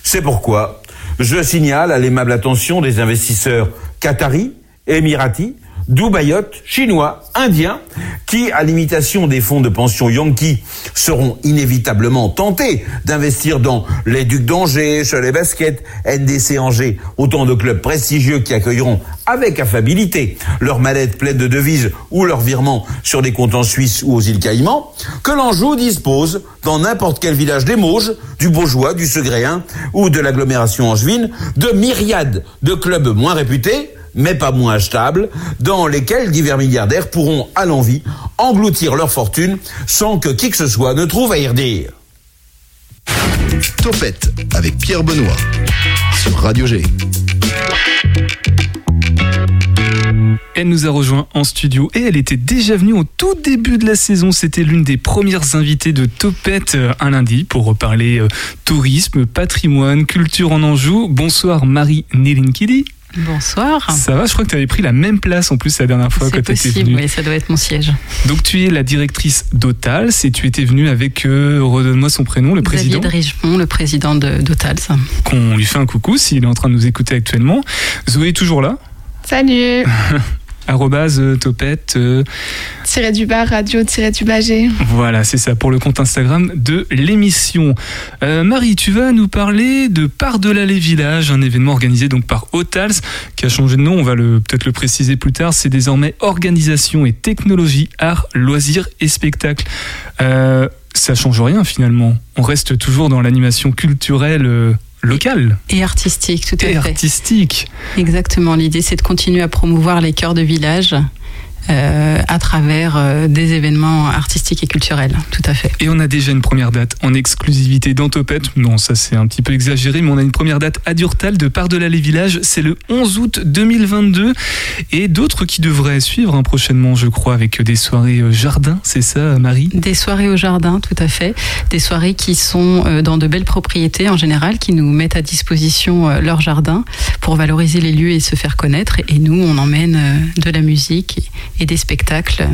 C'est pourquoi je signale à l'aimable attention des investisseurs qataris, émiratis, dubaïotes, chinois, indiens, qui, à l'imitation des fonds de pension Yankee, seront inévitablement tentés d'investir dans les Ducs d'Angers, Cholet Basket, NDC Angers, autant de clubs prestigieux qui accueilleront avec affabilité leurs mallettes pleines de devises ou leurs virements sur des comptes en Suisse ou aux îles Caïmans, que l'Anjou dispose, dans n'importe quel village des Mauges, du Beaujois, du Segréen ou de l'agglomération angevine, de myriades de clubs moins réputés, mais pas moins achetables, dans lesquels divers milliardaires pourront, à l'envie, engloutir leur fortune sans que qui que ce soit ne trouve à y redire. Topette avec Pierre Benoît sur Radio G. Elle nous a rejoint en studio et elle était déjà venue au tout début de la saison. C'était l'une des premières invitées de Topette euh, un lundi pour reparler euh, tourisme, patrimoine, culture en Anjou. Bonsoir Marie Nelinkidi. Bonsoir. Ça va, je crois que tu avais pris la même place en plus la dernière fois que C'est tu étais venue. oui, ça doit être mon siège. Donc tu es la directrice d'Otals et tu étais venue avec, euh, redonne-moi son prénom, le président. Xavier Drigemont, le président de- d'Otals. Qu'on lui fait un coucou s'il est en train de nous écouter actuellement. Zoé est toujours là? Salut Arrobase euh, Topette. euh, Tiré du bas, radio, tiré du. Voilà, c'est ça pour le compte Instagram de l'émission. Euh, Marie, tu vas nous parler de Par-delà les villages, un événement organisé donc par Hotals, qui a changé de nom, on va le- peut-être le préciser plus tard. C'est désormais Organisation et Technologie, Art, Loisirs et Spectacles. Euh, ça change rien finalement. On reste toujours dans l'animation culturelle locale Et artistique, tout à et fait. artistique. Exactement. L'idée, c'est de continuer à promouvoir les cœurs de village euh, à travers euh, des événements artistiques et culturels. Tout à fait. Et on a déjà une première date en exclusivité dans Topette. Non, ça c'est un petit peu exagéré, mais on a une première date à Durtal de Par-delà les villages. C'est le 11 août 2022. Et d'autres qui devraient suivre hein, prochainement, je crois, avec des soirées euh, jardin. C'est ça, Marie? Des soirées au jardin, tout à fait. Des soirées qui sont euh, dans de belles propriétés en général, qui nous mettent à disposition leur jardin pour valoriser les lieux et se faire connaître. Et nous, on emmène de la musique et des spectacles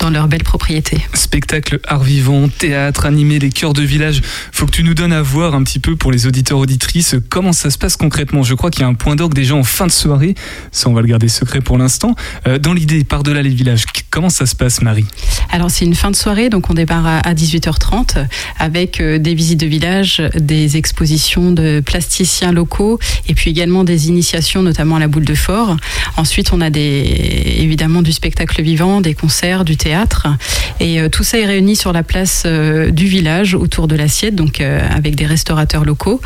dans leurs belles propriétés. Spectacle, art vivant, théâtre, animé, les cœurs de village. Faut que tu nous donnes à voir un petit peu pour les auditeurs auditrices comment ça se passe concrètement. Je crois qu'il y a un point d'orgue déjà en fin de soirée. Ça, on va le garder secret pour l'instant. Euh, dans l'idée, par-delà les villages, comment ça se passe, Marie? Alors c'est une fin de soirée, donc on démarre à à 18h30 avec euh, des visites de village, des expositions de plasticiens locaux et puis également des initiations, notamment à la boule de fort. Ensuite on a des, évidemment du spectacle vivant, des concerts, du théâtre et euh, tout ça est réuni sur la place euh, du village autour de l'assiette, donc euh, avec des restaurateurs locaux.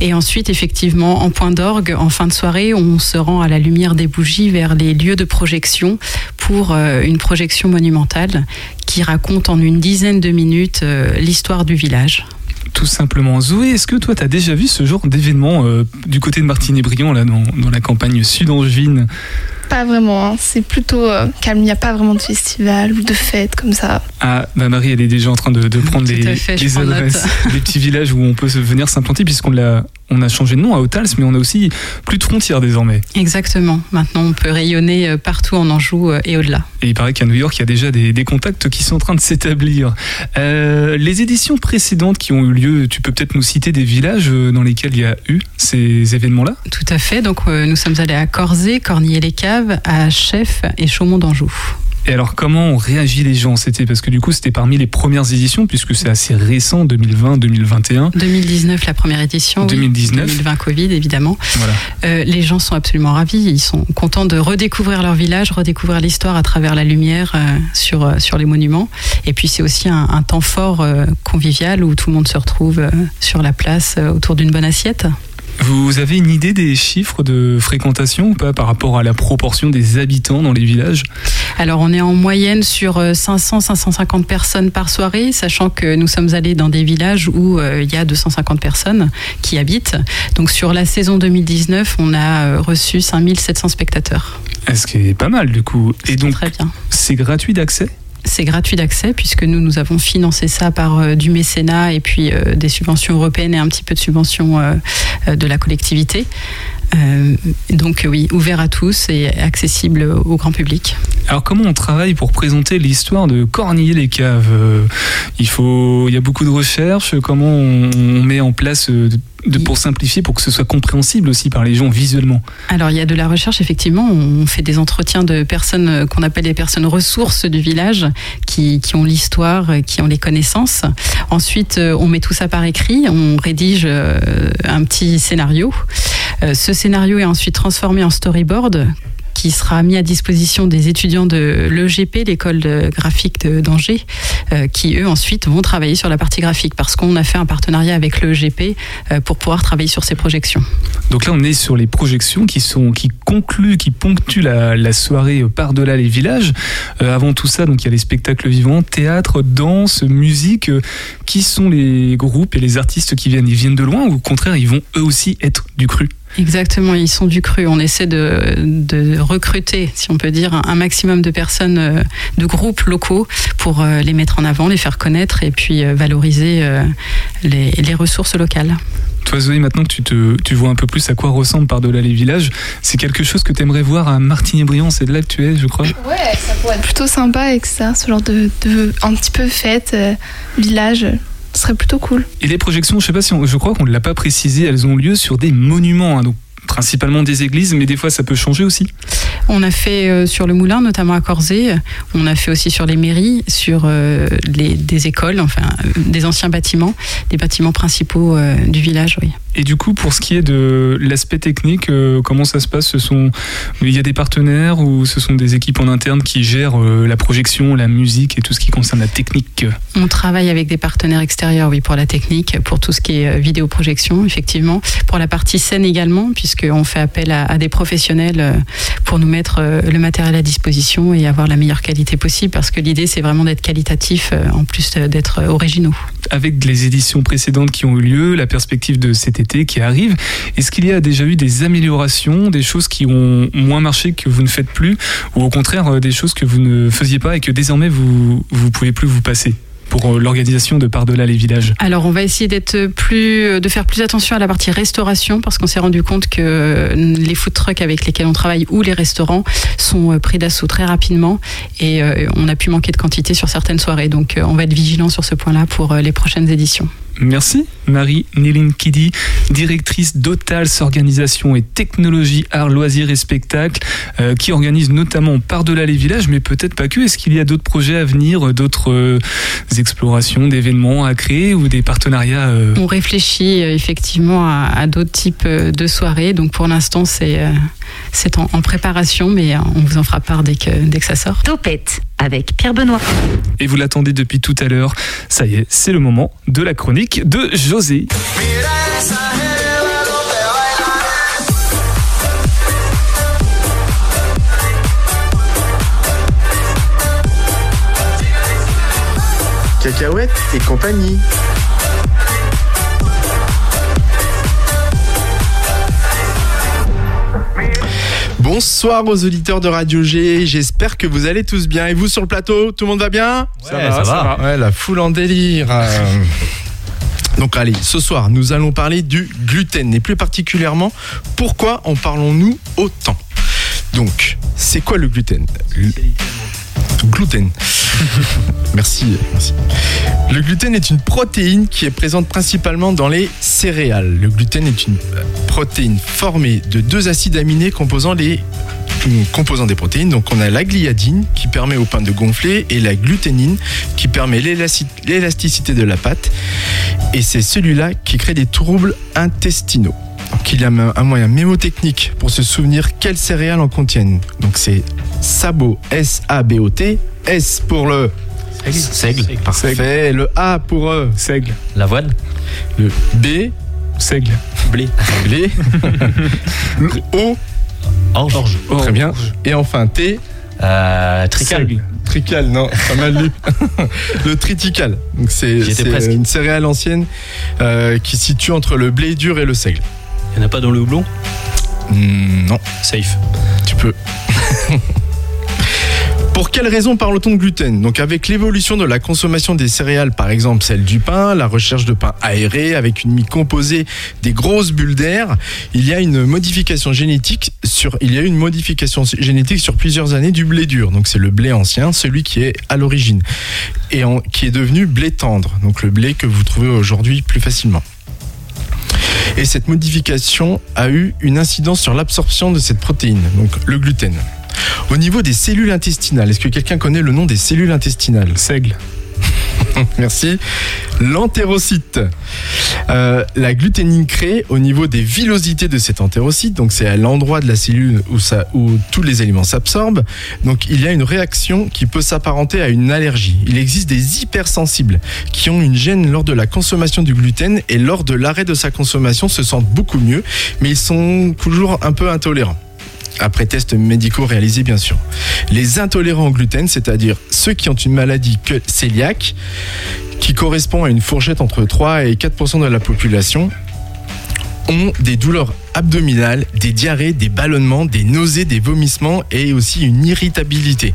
Et ensuite effectivement en point d'orgue, en fin de soirée, on se rend à la lumière des bougies vers les lieux de projection pour une projection monumentale qui raconte en une dizaine de minutes l'histoire du village. Tout simplement. Zoé, est-ce que toi, tu as déjà vu ce genre d'événement du côté de Martigny-Briand, là, dans, dans la campagne sud-angevine? Pas vraiment, hein. c'est plutôt euh, calme, il n'y a pas vraiment de festival ou de fête comme ça. Ah, bah Marie, elle est déjà en train de, de prendre les, fait, les adresses des petits villages où on peut se- venir s'implanter, puisqu'on l'a, on a changé de nom à Hotals, mais on a aussi plus de frontières désormais. Exactement. Maintenant, on peut rayonner euh, partout en Anjou euh, et au-delà. Et il paraît qu'à New York, il y a déjà des, des contacts qui sont en train de s'établir. Euh, les éditions précédentes qui ont eu lieu, tu peux peut-être nous citer des villages dans lesquels il y a eu ces événements-là? Tout à fait. Donc, euh, nous sommes allés à Corzé, À Chef et Chaumont d'Anjou. Et alors, comment ont réagi les gens? C'était parce que du coup, c'était parmi les premières éditions, puisque c'est assez récent, 2020-2021. 2019, la première édition. oui. 2019. 2020, Covid, évidemment. Voilà. Euh, les gens sont absolument ravis. Ils sont contents de redécouvrir leur village, redécouvrir l'histoire à travers la lumière euh, sur, euh, sur les monuments. Et puis, c'est aussi un, un temps fort convivial où tout le monde se retrouve sur la place autour d'une bonne assiette. Vous avez une idée des chiffres de fréquentation ou pas par rapport à la proportion des habitants dans les villages? Alors, on est en moyenne sur 500-550 personnes par soirée, sachant que nous sommes allés dans des villages où euh, il y a 250 personnes qui habitent. Donc, sur la saison 2019, on a euh, reçu 5700 spectateurs. Ce qui est pas mal du coup. Et donc, Très bien. c'est gratuit d'accès? C'est gratuit d'accès puisque nous, nous avons financé ça par euh, du mécénat et puis euh, des subventions européennes et un petit peu de subventions euh, de la collectivité. Donc oui, ouvert à tous et accessible au grand public. Alors comment on travaille pour présenter l'histoire de Cornillé-les-Caves Euh, Il faut, il y a beaucoup de recherches. Comment on, met en place de, pour simplifier, pour que ce soit compréhensible aussi par les gens visuellement Alors il y a de la recherche effectivement. On fait des entretiens de personnes euh, qu'on appelle les personnes ressources du village, qui, qui ont l'histoire, euh, qui ont les connaissances. Ensuite, euh, on met tout ça par écrit. On rédige un petit scénario. Ce scénario est ensuite transformé en storyboard qui sera mis à disposition des étudiants de l'EGP, l'école de graphique de- d'Angers, euh, qui eux ensuite vont travailler sur la partie graphique parce qu'on a fait un partenariat avec l'EGP euh, pour pouvoir travailler sur ces projections. Donc là, on est sur les projections qui sont qui concluent, qui ponctuent la, soirée par-delà les villages. Euh, avant tout ça, donc il y a les spectacles vivants, théâtre, danse, musique. Qui sont les groupes et les artistes qui viennent? Ils viennent de loin ou au contraire, ils vont eux aussi être du cru? Exactement, ils sont du cru. On essaie de, de recruter, si on peut dire, un, maximum de personnes, euh, de groupes locaux pour euh, les mettre en avant, les faire connaître et puis euh, valoriser les, les ressources locales. Toi, Zoé, maintenant que tu, te, tu vois un peu plus à quoi ressemble par-delà les villages, c'est quelque chose que tu aimerais voir à Martigny-Briand, c'est de là que tu es, je crois Ouais, ça pourrait être plutôt sympa avec ça, ce genre de, de un petit peu fête, euh, village, ce serait plutôt cool. Et les projections, je sais pas si on- je crois qu'on ne l'a pas précisé, elles ont lieu sur des monuments, hein, donc principalement des églises, mais des fois ça peut changer aussi. On a fait euh, sur le moulin, notamment à Corzé. On a fait aussi sur les mairies, sur euh, les, des écoles, enfin euh, des anciens bâtiments, des bâtiments principaux euh, du village, oui. Et du coup, pour ce qui est de l'aspect technique, euh, comment ça se passe? Ce sont, il y a des partenaires ou ce sont des équipes en interne qui gèrent euh, la projection, la musique et tout ce qui concerne la technique? On travaille avec des partenaires extérieurs, oui, pour la technique, pour tout ce qui est euh, vidéoprojection, effectivement. Pour la partie scène également, puisqu'on fait appel à, à des professionnels pour nous mettre le matériel à disposition et avoir la meilleure qualité possible, parce que l'idée, c'est vraiment d'être qualitatif, en plus d'être originaux. Avec les éditions précédentes qui ont eu lieu, la perspective de cet été qui arrive, est-ce qu'il y a déjà eu des améliorations, des choses qui ont moins marché que vous ne faites plus, ou au contraire euh, des choses que vous ne faisiez pas et que désormais vous vous pouvez plus vous passer pour euh, l'organisation de par-delà les villages? Alors, on va essayer d'être plus, de faire plus attention à la partie restauration parce qu'on s'est rendu compte que les food trucks avec lesquels on travaille ou les restaurants sont euh, pris d'assaut très rapidement et euh, on a pu manquer de quantité sur certaines soirées. Donc, euh, on va être vigilant sur ce point-là pour euh, les prochaines éditions. Merci Marie Nélin Kidi, directrice d'Otals Organisation et Technologie Arts, Loisirs et Spectacles, euh, qui organise notamment par-delà les villages, mais peut-être pas que. Est-ce qu'il y a d'autres projets à venir, d'autres euh, explorations, d'événements à créer ou des partenariats euh, On réfléchit euh, effectivement à, à d'autres types euh, de soirées. Donc, pour l'instant, c'est euh, c'est en, en préparation, mais euh, on vous en fera part dès que, dès que ça sort. Topette avec Pierre Benoît. Et vous l'attendez depuis tout à l'heure. Ça y est, c'est le moment de la chronique de José. Cacahuètes et compagnie. Bonsoir aux auditeurs de Radio G, j'espère que vous allez tous bien. Et vous sur le plateau, tout le monde va bien? Ouais, ça va. Ouais, la foule en délire. euh. Donc allez, ce soir, nous allons parler du gluten et plus particulièrement, pourquoi en parlons-nous autant? Donc, c'est quoi le gluten? Le- Gluten. merci. Le gluten est une protéine qui est présente principalement dans les céréales. Le gluten est une euh, protéine formée de deux acides aminés composant composant des protéines. Donc on a la gliadine qui permet au pain de gonfler et la gluténine qui permet l'élasti- l'élasticité de la pâte. Et c'est celui-là qui crée des troubles intestinaux. Donc il y a un moyen mémotechnique pour se souvenir quelles céréales en contiennent. Donc c'est sabot, S-A-B-O-T, S pour le Seigle. Parfait. Le A pour eux. Seigle. L'avoine. Le B. Seigle. Blé. Blé. le O. Orge. Très bien. Et enfin T. Euh, trical. Seigle. Trical, non, pas mal lu. le tritical. Donc c'est une céréale ancienne euh, qui se situe entre le blé dur et le seigle. Il n'y en a pas dans le houblon Hmm, non, Safe. tu peux. Pour quelles raisons parle-t-on de gluten? Donc avec l'évolution de la consommation des céréales, par exemple celle du pain, la recherche de pain aéré avec une mie composée des grosses bulles d'air, il y a une modification génétique sur il y a eu une modification génétique sur plusieurs années du blé dur. Donc c'est le blé ancien, celui qui est à l'origine et en- qui est devenu blé tendre. Donc le blé que vous trouvez aujourd'hui plus facilement. Et cette modification a eu une incidence sur l'absorption de cette protéine, donc le gluten. Au niveau des cellules intestinales, est-ce que quelqu'un connaît le nom des cellules intestinales? Seigle. Merci. L'entérocyte. Euh, la gluténine crée au niveau des villosités de cet entérocyte, donc c'est à l'endroit de la cellule où, ça, où tous les éléments s'absorbent. Donc il y a une réaction qui peut s'apparenter à une allergie. Il existe des hypersensibles qui ont une gêne lors de la consommation du gluten et lors de l'arrêt de sa consommation se sentent beaucoup mieux, mais ils sont toujours un peu intolérants après tests médicaux réalisés bien sûr. Les intolérants au gluten, c'est-à-dire ceux qui ont une maladie que- cœliaque, qui correspond à une fourchette entre 3 et 4% de la population, ont des douleurs abdominales, des diarrhées, des ballonnements, des nausées, des vomissements et aussi une irritabilité.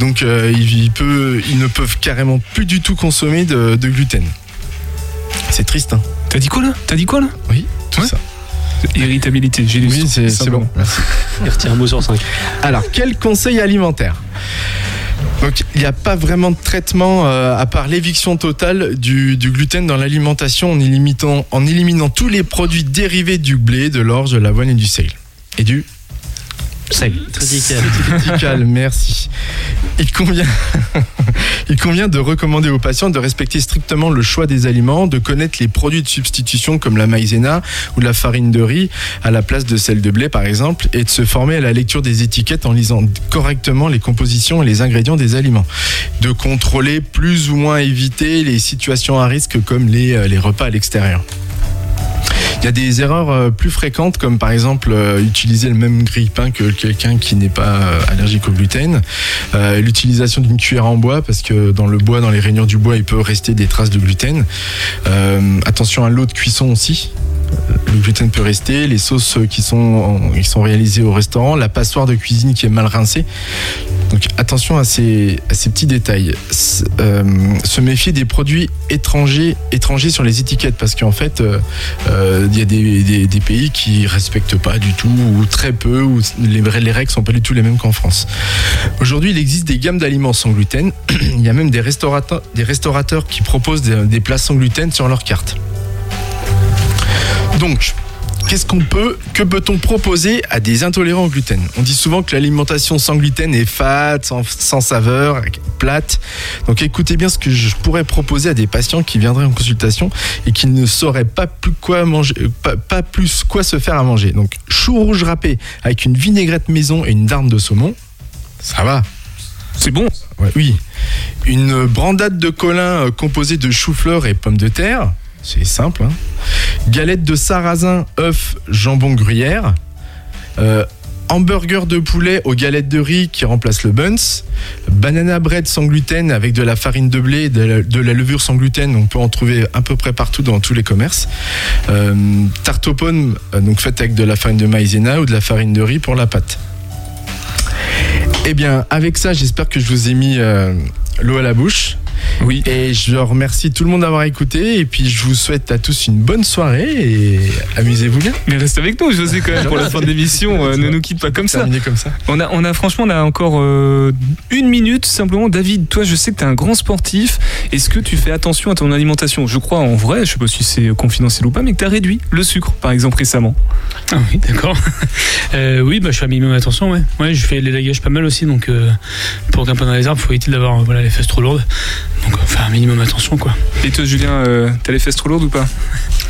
Donc euh, ils, ils peut- ils ne peuvent carrément plus du tout consommer de, de gluten. C'est triste, hein T'as dit quoi là? T'as dit quoi là? Oui, tout ça. Irritabilité, j'ai lu Oui, c'est ça c'est bon. Il retire un mot sur cinq. Alors, quel conseil alimentaire donc, il n'y a pas vraiment de traitement euh, à part l'éviction totale du, du gluten dans l'alimentation en éliminant, en éliminant tous les produits dérivés du blé, de l'orge, de l'avoine et du seigle. Et du Triticale. Triticale, merci. Il convient, il convient de recommander aux patients de respecter strictement le choix des aliments, de connaître les produits de substitution comme la maïzena ou la farine de riz à la place de celle de blé par exemple, et de se former à la lecture des étiquettes en lisant correctement les compositions et les ingrédients des aliments. De contrôler plus ou moins éviter les situations à risque comme les, euh, les repas à l'extérieur. Il y a des erreurs euh, plus fréquentes, comme par exemple euh, utiliser le même grille-pain que quelqu'un qui n'est pas euh, allergique au gluten. L'utilisation d'une cuillère en bois, parce que dans le bois, dans les rainures du bois, il peut rester des traces de gluten. Attention à l'eau de cuisson aussi. Le gluten peut rester, les sauces qui sont, réalisées au restaurant, la passoire de cuisine qui est mal rincée. Donc attention à ces, petits détails. Euh, se méfier des produits étrangers, étrangers sur les étiquettes parce qu'en fait, euh, euh, il y a des, pays qui respectent pas du tout ou très peu, ou les, les règles sont pas du tout les mêmes qu'en France. Aujourd'hui, il existe des gammes d'aliments sans gluten. il y a même des restaurateurs, des restaurateurs qui proposent des, des plats sans gluten sur leur carte. Donc, qu'est-ce qu'on peut, que peut-on proposer à des intolérants au gluten? On dit souvent que l'alimentation sans gluten est fade, sans, sans saveur, plate. Donc écoutez bien ce que je pourrais proposer à des patients qui viendraient en consultation et qui ne sauraient pas plus quoi manger, euh, pas, pas plus quoi se faire à manger. Donc chou rouge râpé avec une vinaigrette maison et une darne de saumon, ça va. C'est bon. Ouais, oui. Une brandade de colin euh, composée de chou-fleur et pommes de terre. C'est simple. hein. Galette de sarrasin, œuf, jambon gruyère. Euh, hamburger de poulet aux galettes de riz qui remplacent le buns. Banana bread sans gluten avec de la farine de blé, de la, de la levure sans gluten. On peut en trouver à peu près partout dans tous les commerces. Euh, tarte aux pommes, euh, donc faite avec de la farine de maïzena ou de la farine de riz pour la pâte. Eh bien, avec ça, j'espère que je vous ai mis euh, l'eau à la bouche. Oui. Et je remercie tout le monde d'avoir écouté. Et puis, je vous souhaite à tous une bonne soirée et amusez-vous bien. Mais reste avec nous, José, quand même, pour la fin de l'émission. euh, ne nous quitte pas comme ça. Terminé comme ça. On a, on a franchement, on a encore euh, une minute simplement. David, toi, je sais que tu es un grand sportif. Est-ce que tu fais attention à ton alimentation? Je crois en vrai, je sais pas si c'est confidentiel ou pas, mais que tu as réduit le sucre, par exemple, récemment. Ah oui, d'accord. Euh, oui, bah, je fais un minimum attention, ouais. Ouais, je fais les lagages pas mal aussi, donc euh, pour grimper dans les arbres, il faut éviter d'avoir voilà, les fesses trop lourdes. Donc, on fait un minimum attention, quoi. Et toi, Julien, euh, t'as les fesses trop lourdes ou pas?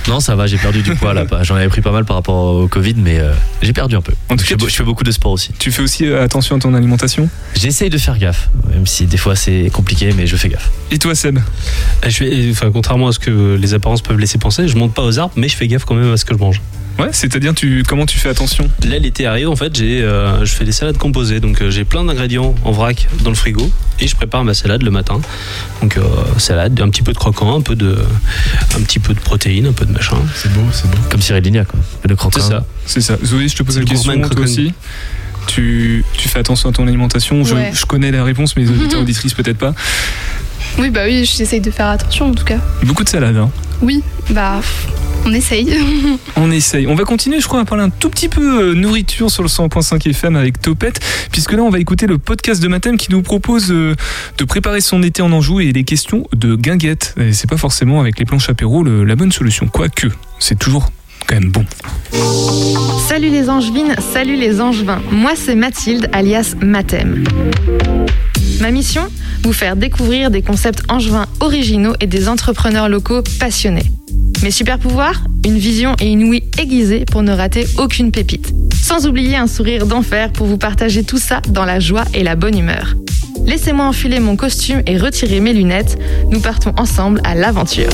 Non, ça va, j'ai perdu du poids là. J'en avais pris pas mal par rapport au Covid, mais euh, j'ai perdu un peu. En tout cas, tu- je fais beaucoup de sport aussi. Tu fais aussi euh, attention à ton alimentation? J'essaye de faire gaffe, même si des fois c'est compliqué, mais je fais gaffe. Et toi, Seb? Je fais, enfin, contrairement à ce que les apparences peuvent laisser penser, je monte pas aux arbres, mais je fais gaffe quand même à ce que je mange. Ouais, c'est-à-dire, tu, comment tu fais attention? Là, l'été arrive, en fait, j'ai, euh, je fais des salades composées. Donc, euh, j'ai plein d'ingrédients en vrac dans le frigo et je prépare ma salade le matin. Donc, euh, salade, un petit peu de croquant, un peu de, un petit peu de protéines, un peu de machin. C'est beau, c'est beau. Comme Cyril Lignac, quoi. Le croquant. C'est ça. C'est ça. Zoé, je te pose le question, toi aussi tu, tu fais attention à ton alimentation je, Ouais. je connais la réponse, mais les auditeurs auditrices peut-être pas. Oui, bah oui, j'essaye de faire attention en tout cas. Beaucoup de salade, hein. Oui, bah on essaye. On essaye. On va continuer, je crois, à parler un tout petit peu euh, nourriture sur le 100.5 FM avec Topette, puisque là, on va écouter le podcast de Mathème qui nous propose euh, de préparer son été en Anjou et des questions de guinguette. Et c'est pas forcément avec les planches apéro le- la bonne solution, quoique c'est toujours quand même bon. Salut les angevines, salut les angevins. Moi c'est Mathilde alias Mathem. Ma mission Vous faire découvrir des concepts angevins originaux et des entrepreneurs locaux passionnés. Mes super pouvoirs Une vision et une ouïe aiguisée pour ne rater aucune pépite. Sans oublier un sourire d'enfer pour vous partager tout ça dans la joie et la bonne humeur. Laissez-moi enfiler mon costume et retirer mes lunettes. Nous partons ensemble à l'aventure.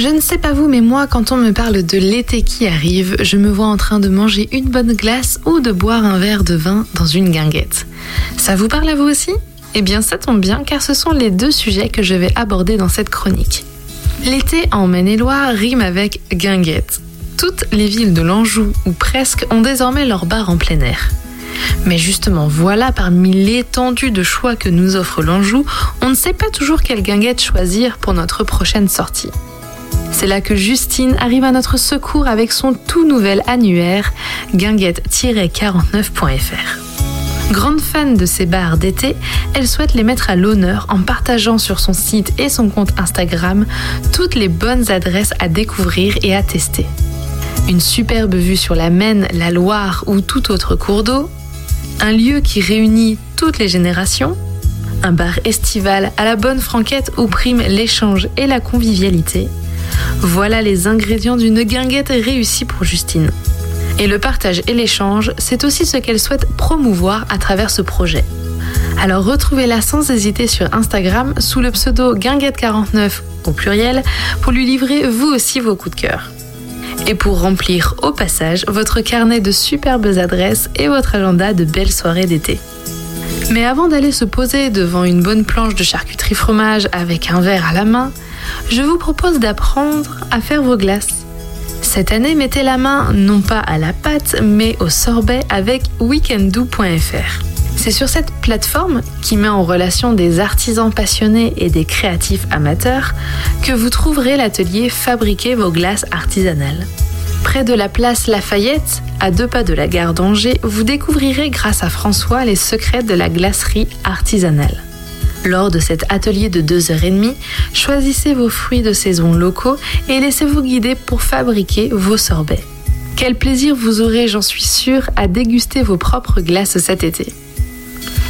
Je ne sais pas vous, mais moi, quand on me parle de l'été qui arrive, je me vois en train de manger une bonne glace ou de boire un verre de vin dans une guinguette. Ça vous parle à vous aussi? Eh bien, ça tombe bien car ce sont les deux sujets que je vais aborder dans cette chronique. L'été en Maine-et-Loire rime avec guinguette. Toutes les villes de l'Anjou, ou presque, ont désormais leur bar en plein air. Mais justement, voilà parmi l'étendue de choix que nous offre l'Anjou, on ne sait pas toujours quelle guinguette choisir pour notre prochaine sortie. C'est là que Justine arrive à notre secours avec son tout nouvel annuaire guinguette-49.fr. Grande fan de ces bars d'été, elle souhaite les mettre à l'honneur en partageant sur son site et son compte Instagram toutes les bonnes adresses à découvrir et à tester. Une superbe vue sur la Maine, la Loire ou tout autre cours d'eau, un lieu qui réunit toutes les générations, un bar estival à la bonne franquette où prime l'échange et la convivialité, voilà les ingrédients d'une guinguette réussie pour Justine. Et le partage et l'échange, c'est aussi ce qu'elle souhaite promouvoir à travers ce projet. Alors retrouvez-la sans hésiter sur Instagram sous le pseudo guinguette49 au pluriel pour lui livrer vous aussi vos coups de cœur. Et pour remplir au passage votre carnet de superbes adresses et votre agenda de belles soirées d'été. Mais avant d'aller se poser devant une bonne planche de charcuterie fromage avec un verre à la main, je vous propose d'apprendre à faire vos glaces. Cette année, mettez la main non pas à la pâte, mais au sorbet avec weekendoo.fr. C'est sur cette plateforme, qui met en relation des artisans passionnés et des créatifs amateurs, que vous trouverez l'atelier Fabriquer vos glaces artisanales. Près de la place Lafayette, à deux pas de la gare d'Angers, vous découvrirez grâce à François les secrets de la glacerie artisanale. Lors de cet atelier de 2h30, choisissez vos fruits de saison locaux et laissez-vous guider pour fabriquer vos sorbets. Quel plaisir vous aurez, j'en suis sûre, à déguster vos propres glaces cet été.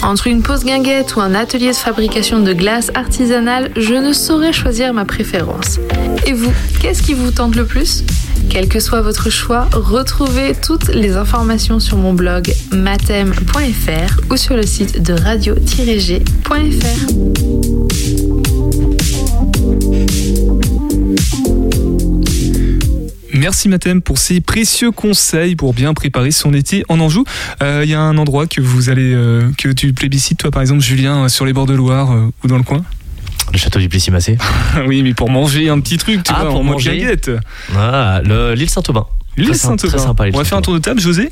Entre une pause guinguette ou un atelier de fabrication de glace artisanale, je ne saurais choisir ma préférence. Et vous, qu'est-ce qui vous tente le plus? Quel que soit votre choix, retrouvez toutes les informations sur mon blog matem.fr ou sur le site de radio-g.fr. Merci Mathem pour ces précieux conseils pour bien préparer son été en Anjou. Il euh, y a un endroit que vous allez euh, que tu plébiscites toi par exemple Julien sur les bords de Loire euh, ou dans le coin? Le château du Plessis-Massé. oui, mais pour manger un petit truc, tu ah, vois, pour manger. guinguette. Ah, le- l'île Saint-Aubin. L'île Saint-Aubin. Très sympa. l'île On va faire un tour de table, José?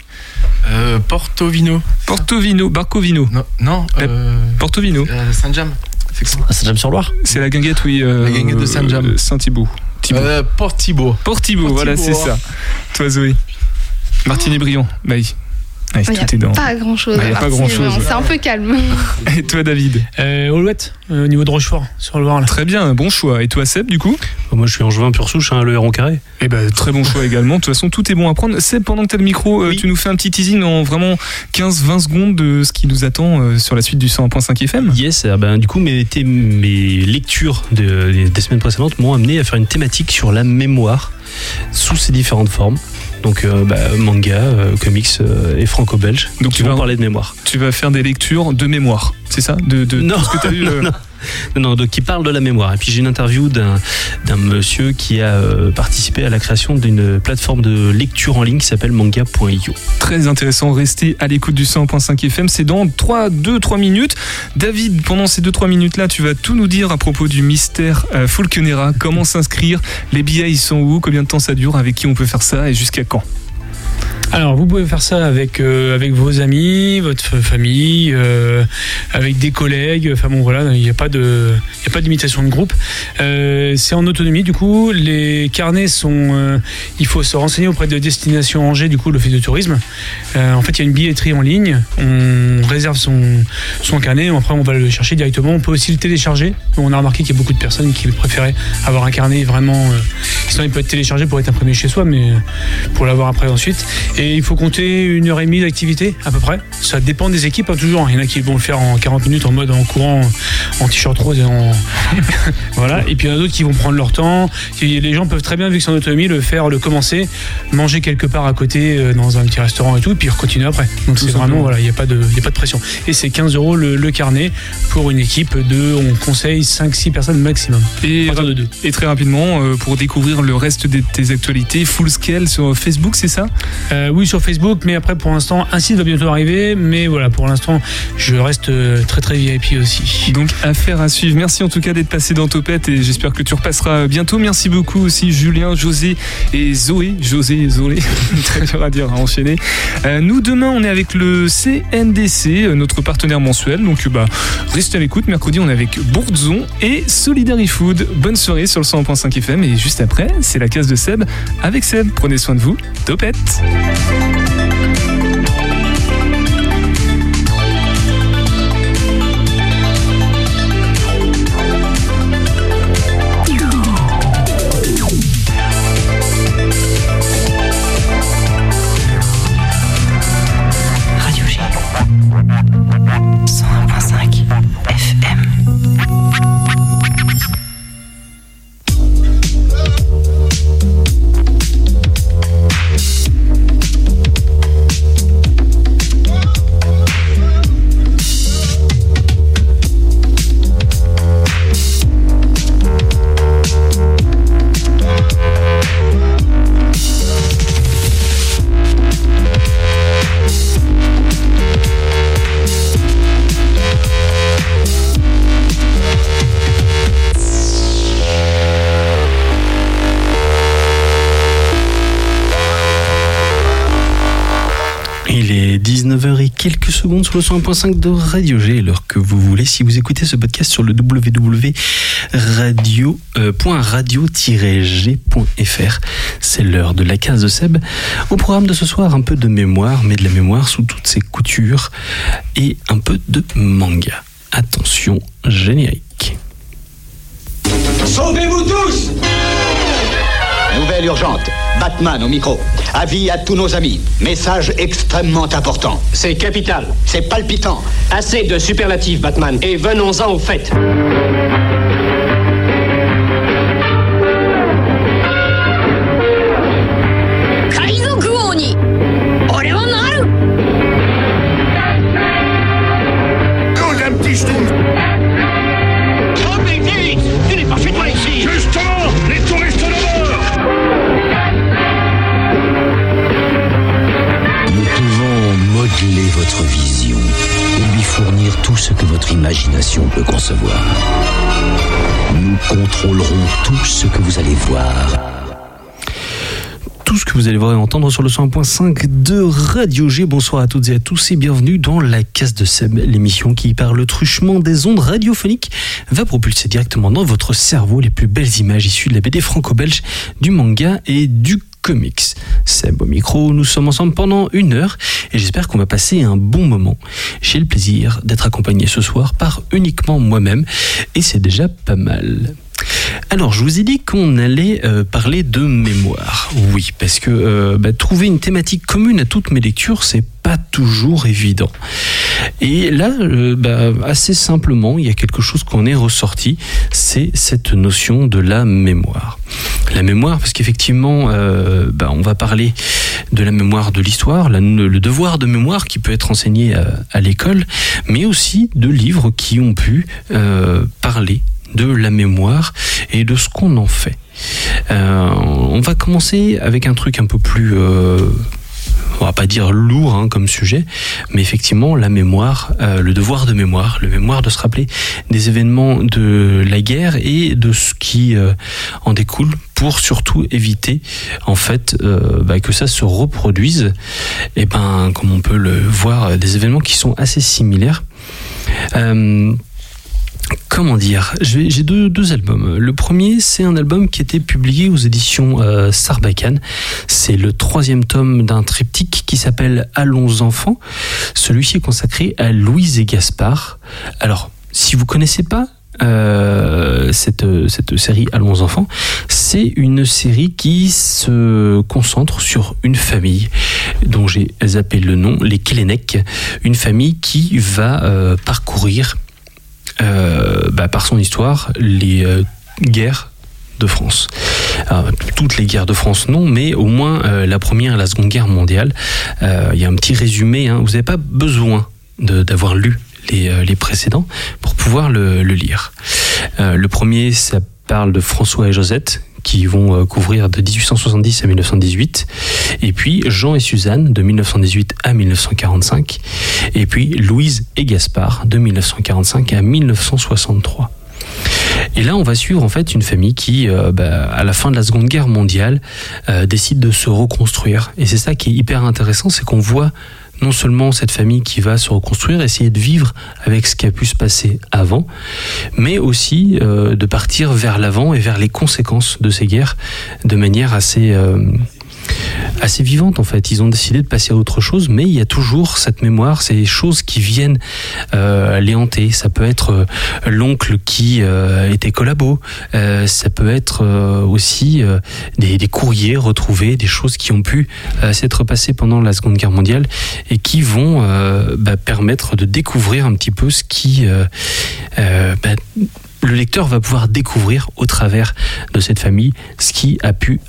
Euh, Portovino. Portovino, Barcovino. Non, non euh, Portovino. Saint-Jam. C'est quoi? Ah, Saint-James-sur-Loire C'est la guinguette, oui. euh, La guinguette de Saint-James. euh, Saint-Thibault. Thibault. Euh. Port-Thibault, voilà, c'est ça. Toi, Zoé. Martine et Briand. Bah Ouais, Il n'y tout est dans. a pas grand chose. Ah, il y a pas grand-chose. C'est un peu calme. Et toi, David Euh, Alouette, euh, au niveau de Rochefort, sur le Loire. Là. Très bien, bon choix. Et toi, Seb, du coup Moi, je suis angevin pur souche, hein, le rond carré. Eh ben, très bon choix également. De toute façon, tout est bon à prendre. Seb, pendant que tu as le micro, euh, tu nous fais un petit teasing en vraiment 15-20 secondes de ce qui nous attend euh, sur la suite du 101.5 FM. Yes, eh ben, du coup, mes, lectures de- des, des semaines précédentes m'ont amené à faire une thématique sur la mémoire sous ses différentes formes. Donc, euh, bah, manga, euh, comics euh, et franco-belge. Donc, tu vas- parler de mémoire. Tu vas faire des lectures de mémoire, c'est ça? De, de Non, tout ce que tu as lu non, non. Non, non, donc qui parle de la mémoire. Et puis j'ai une interview d'un d'un monsieur qui a euh, participé à la création d'une plateforme de lecture en ligne qui s'appelle manga.io. Très intéressant, restez à l'écoute du 100.5 FM, c'est dans 3, 2, 3 minutes. David, pendant ces 2-3 minutes-là, tu vas tout nous dire à propos du mystère euh, Fulkenera, comment s'inscrire, les billets ils sont où, combien de temps ça dure, avec qui on peut faire ça? Et jusqu'à quand? Alors, vous pouvez faire ça avec, euh, avec vos amis, votre famille, euh, avec des collègues. Enfin bon, voilà, il n'y a pas de, pas d'imitation de groupe. Euh, c'est en autonomie, du coup. Les carnets sont. il faut se renseigner auprès de Destination Angers, du coup, l'office de tourisme. En fait, il y a une billetterie en ligne. On réserve son, son carnet. Après, on va le chercher directement. On peut aussi le télécharger. On a remarqué qu'il y a beaucoup de personnes qui préféraient avoir un carnet vraiment. sinon, il peut être téléchargé pour être imprimé chez soi, mais pour l'avoir après ensuite. Et il faut compter une heure et demie d'activité à peu près. Ça dépend des équipes, pas toujours. Il y en a qui vont le faire en 40 minutes en mode en courant, en t-shirt rose et en. voilà. Et puis il y en a d'autres qui vont prendre leur temps. Les gens peuvent très bien, vu que c'est en autonomie, le faire, le commencer, manger quelque part à côté euh, dans un petit restaurant et tout, et puis continuer après. Donc c'est vraiment, voilà, il n'y a, pas de- y a pas de pression. Et c'est 15 euros le, le carnet pour une équipe de, on conseille 5-6 personnes maximum. Et, et très rapidement, euh, pour découvrir le reste de tes actualités, full scale sur Facebook, c'est ça? Euh, Oui, sur Facebook, mais après pour l'instant, un site va bientôt arriver, mais voilà, pour l'instant, je reste euh, très très VIP aussi. Donc affaire à suivre. Merci en tout cas d'être passé dans Topette et j'espère que tu repasseras bientôt. Merci beaucoup aussi Julien, José et Zoé. José et Zoé, très dur à dire, à enchaîner. Euh, nous demain on est avec le CNDC, euh, notre partenaire mensuel. Donc euh, bah restez à l'écoute. Mercredi on est avec Bourdzon et Solidary Food. Bonne soirée sur le 100.5 FM et juste après c'est la case de Seb avec Seb. Prenez soin de vous. Topette. Radio et quelques secondes sur le 101.5 de Radio G, l'heure que vous voulez. Si vous écoutez ce podcast sur le www.radio-g.fr, c'est l'heure de la case de Seb. Au programme de ce soir, un peu de mémoire, mais de la mémoire sous toutes ses coutures, et un peu de manga. Attention, générique. Nouvelle urgente. Batman au micro. Avis à tous nos amis. Message extrêmement important. C'est capital. C'est palpitant. Assez de superlatifs, Batman. Et venons-en au fait. Votre vision et lui fournir tout ce que votre imagination peut concevoir. Nous contrôlerons tout ce que vous allez voir. tout ce que vous allez voir et entendre sur le 101.5 de Radio G. Bonsoir à toutes et à tous et bienvenue dans la case de Seb, l'émission qui, par le truchement des ondes radiophoniques, va propulser directement dans votre cerveau les plus belles images issues de la BD franco-belge, du manga et du comics. Seb au micro, nous sommes ensemble pendant une heure et j'espère qu'on va passer un bon moment. J'ai le plaisir d'être accompagné ce soir par uniquement moi-même et c'est déjà pas mal. Alors, je vous ai dit qu'on allait euh, parler de mémoire. Oui, parce que euh, bah, trouver une thématique commune à toutes mes lectures, c'est pas toujours évident. Et là, euh, bah, assez simplement, il y a quelque chose qu'on est ressorti, c'est cette notion de la mémoire. La mémoire, parce qu'effectivement, bah, on va parler de la mémoire de l'histoire, le devoir de mémoire qui peut être enseigné à, l'école, mais aussi de livres qui ont pu parler de la mémoire et de ce qu'on en fait. Euh, on va commencer avec un truc un peu plus, euh, on va pas dire lourd hein, comme sujet, mais effectivement la mémoire, euh, le devoir de mémoire, le mémoire de se rappeler des événements de la guerre et de ce qui euh, en découle pour surtout éviter en fait euh, bah, que ça se reproduise et ben comme on peut le voir des événements qui sont assez similaires Euh, Comment dire? J'ai deux, albums. Le premier, c'est un album qui été publié aux éditions euh, Sarbacane. C'est le troisième tome d'un triptyque qui s'appelle Allons enfants. Celui-ci est consacré à Louise et Gaspard. Alors, si vous connaissez pas, euh, cette, série Allons enfants, c'est une série qui se concentre sur une famille dont j'ai zappé le nom, les Kelenek, une famille qui va euh, parcourir euh, bah, par son histoire les euh, guerres de France. Alors, toutes les guerres de France, non, mais au moins euh, la première et la seconde guerre mondiale. Euh, Il y a un petit résumé, hein. vous n'avez pas besoin d'avoir lu les, euh, les précédents pour pouvoir le, le lire. Euh, le premier, ça parle de François et Josette qui vont euh, couvrir de 1870 à 1918, et puis Jean et Suzanne de 1918 à 1945, et puis Louise et Gaspard de 1945 à 1963. Et là, on va suivre en fait une famille qui, euh, bah, à la fin de la Seconde Guerre mondiale, euh, décide de se reconstruire. Et c'est ça qui est hyper intéressant, c'est qu'on voit non seulement cette famille qui va se reconstruire, essayer de vivre avec ce qui a pu se passer avant, mais aussi euh, de partir vers l'avant et vers les conséquences de ces guerres de manière assez euh, assez vivante en fait. Ils ont décidé de passer à autre chose, mais il y a toujours cette mémoire, ces choses qui viennent euh, les hanter. Ça peut être euh, l'oncle qui euh, était collabo, ça peut être aussi des, courriers retrouvés, des choses qui ont pu s'être passées pendant la Seconde Guerre mondiale et qui vont bah, permettre de découvrir un petit peu ce qui bah, le lecteur va pouvoir découvrir au travers de cette famille ce qui a pu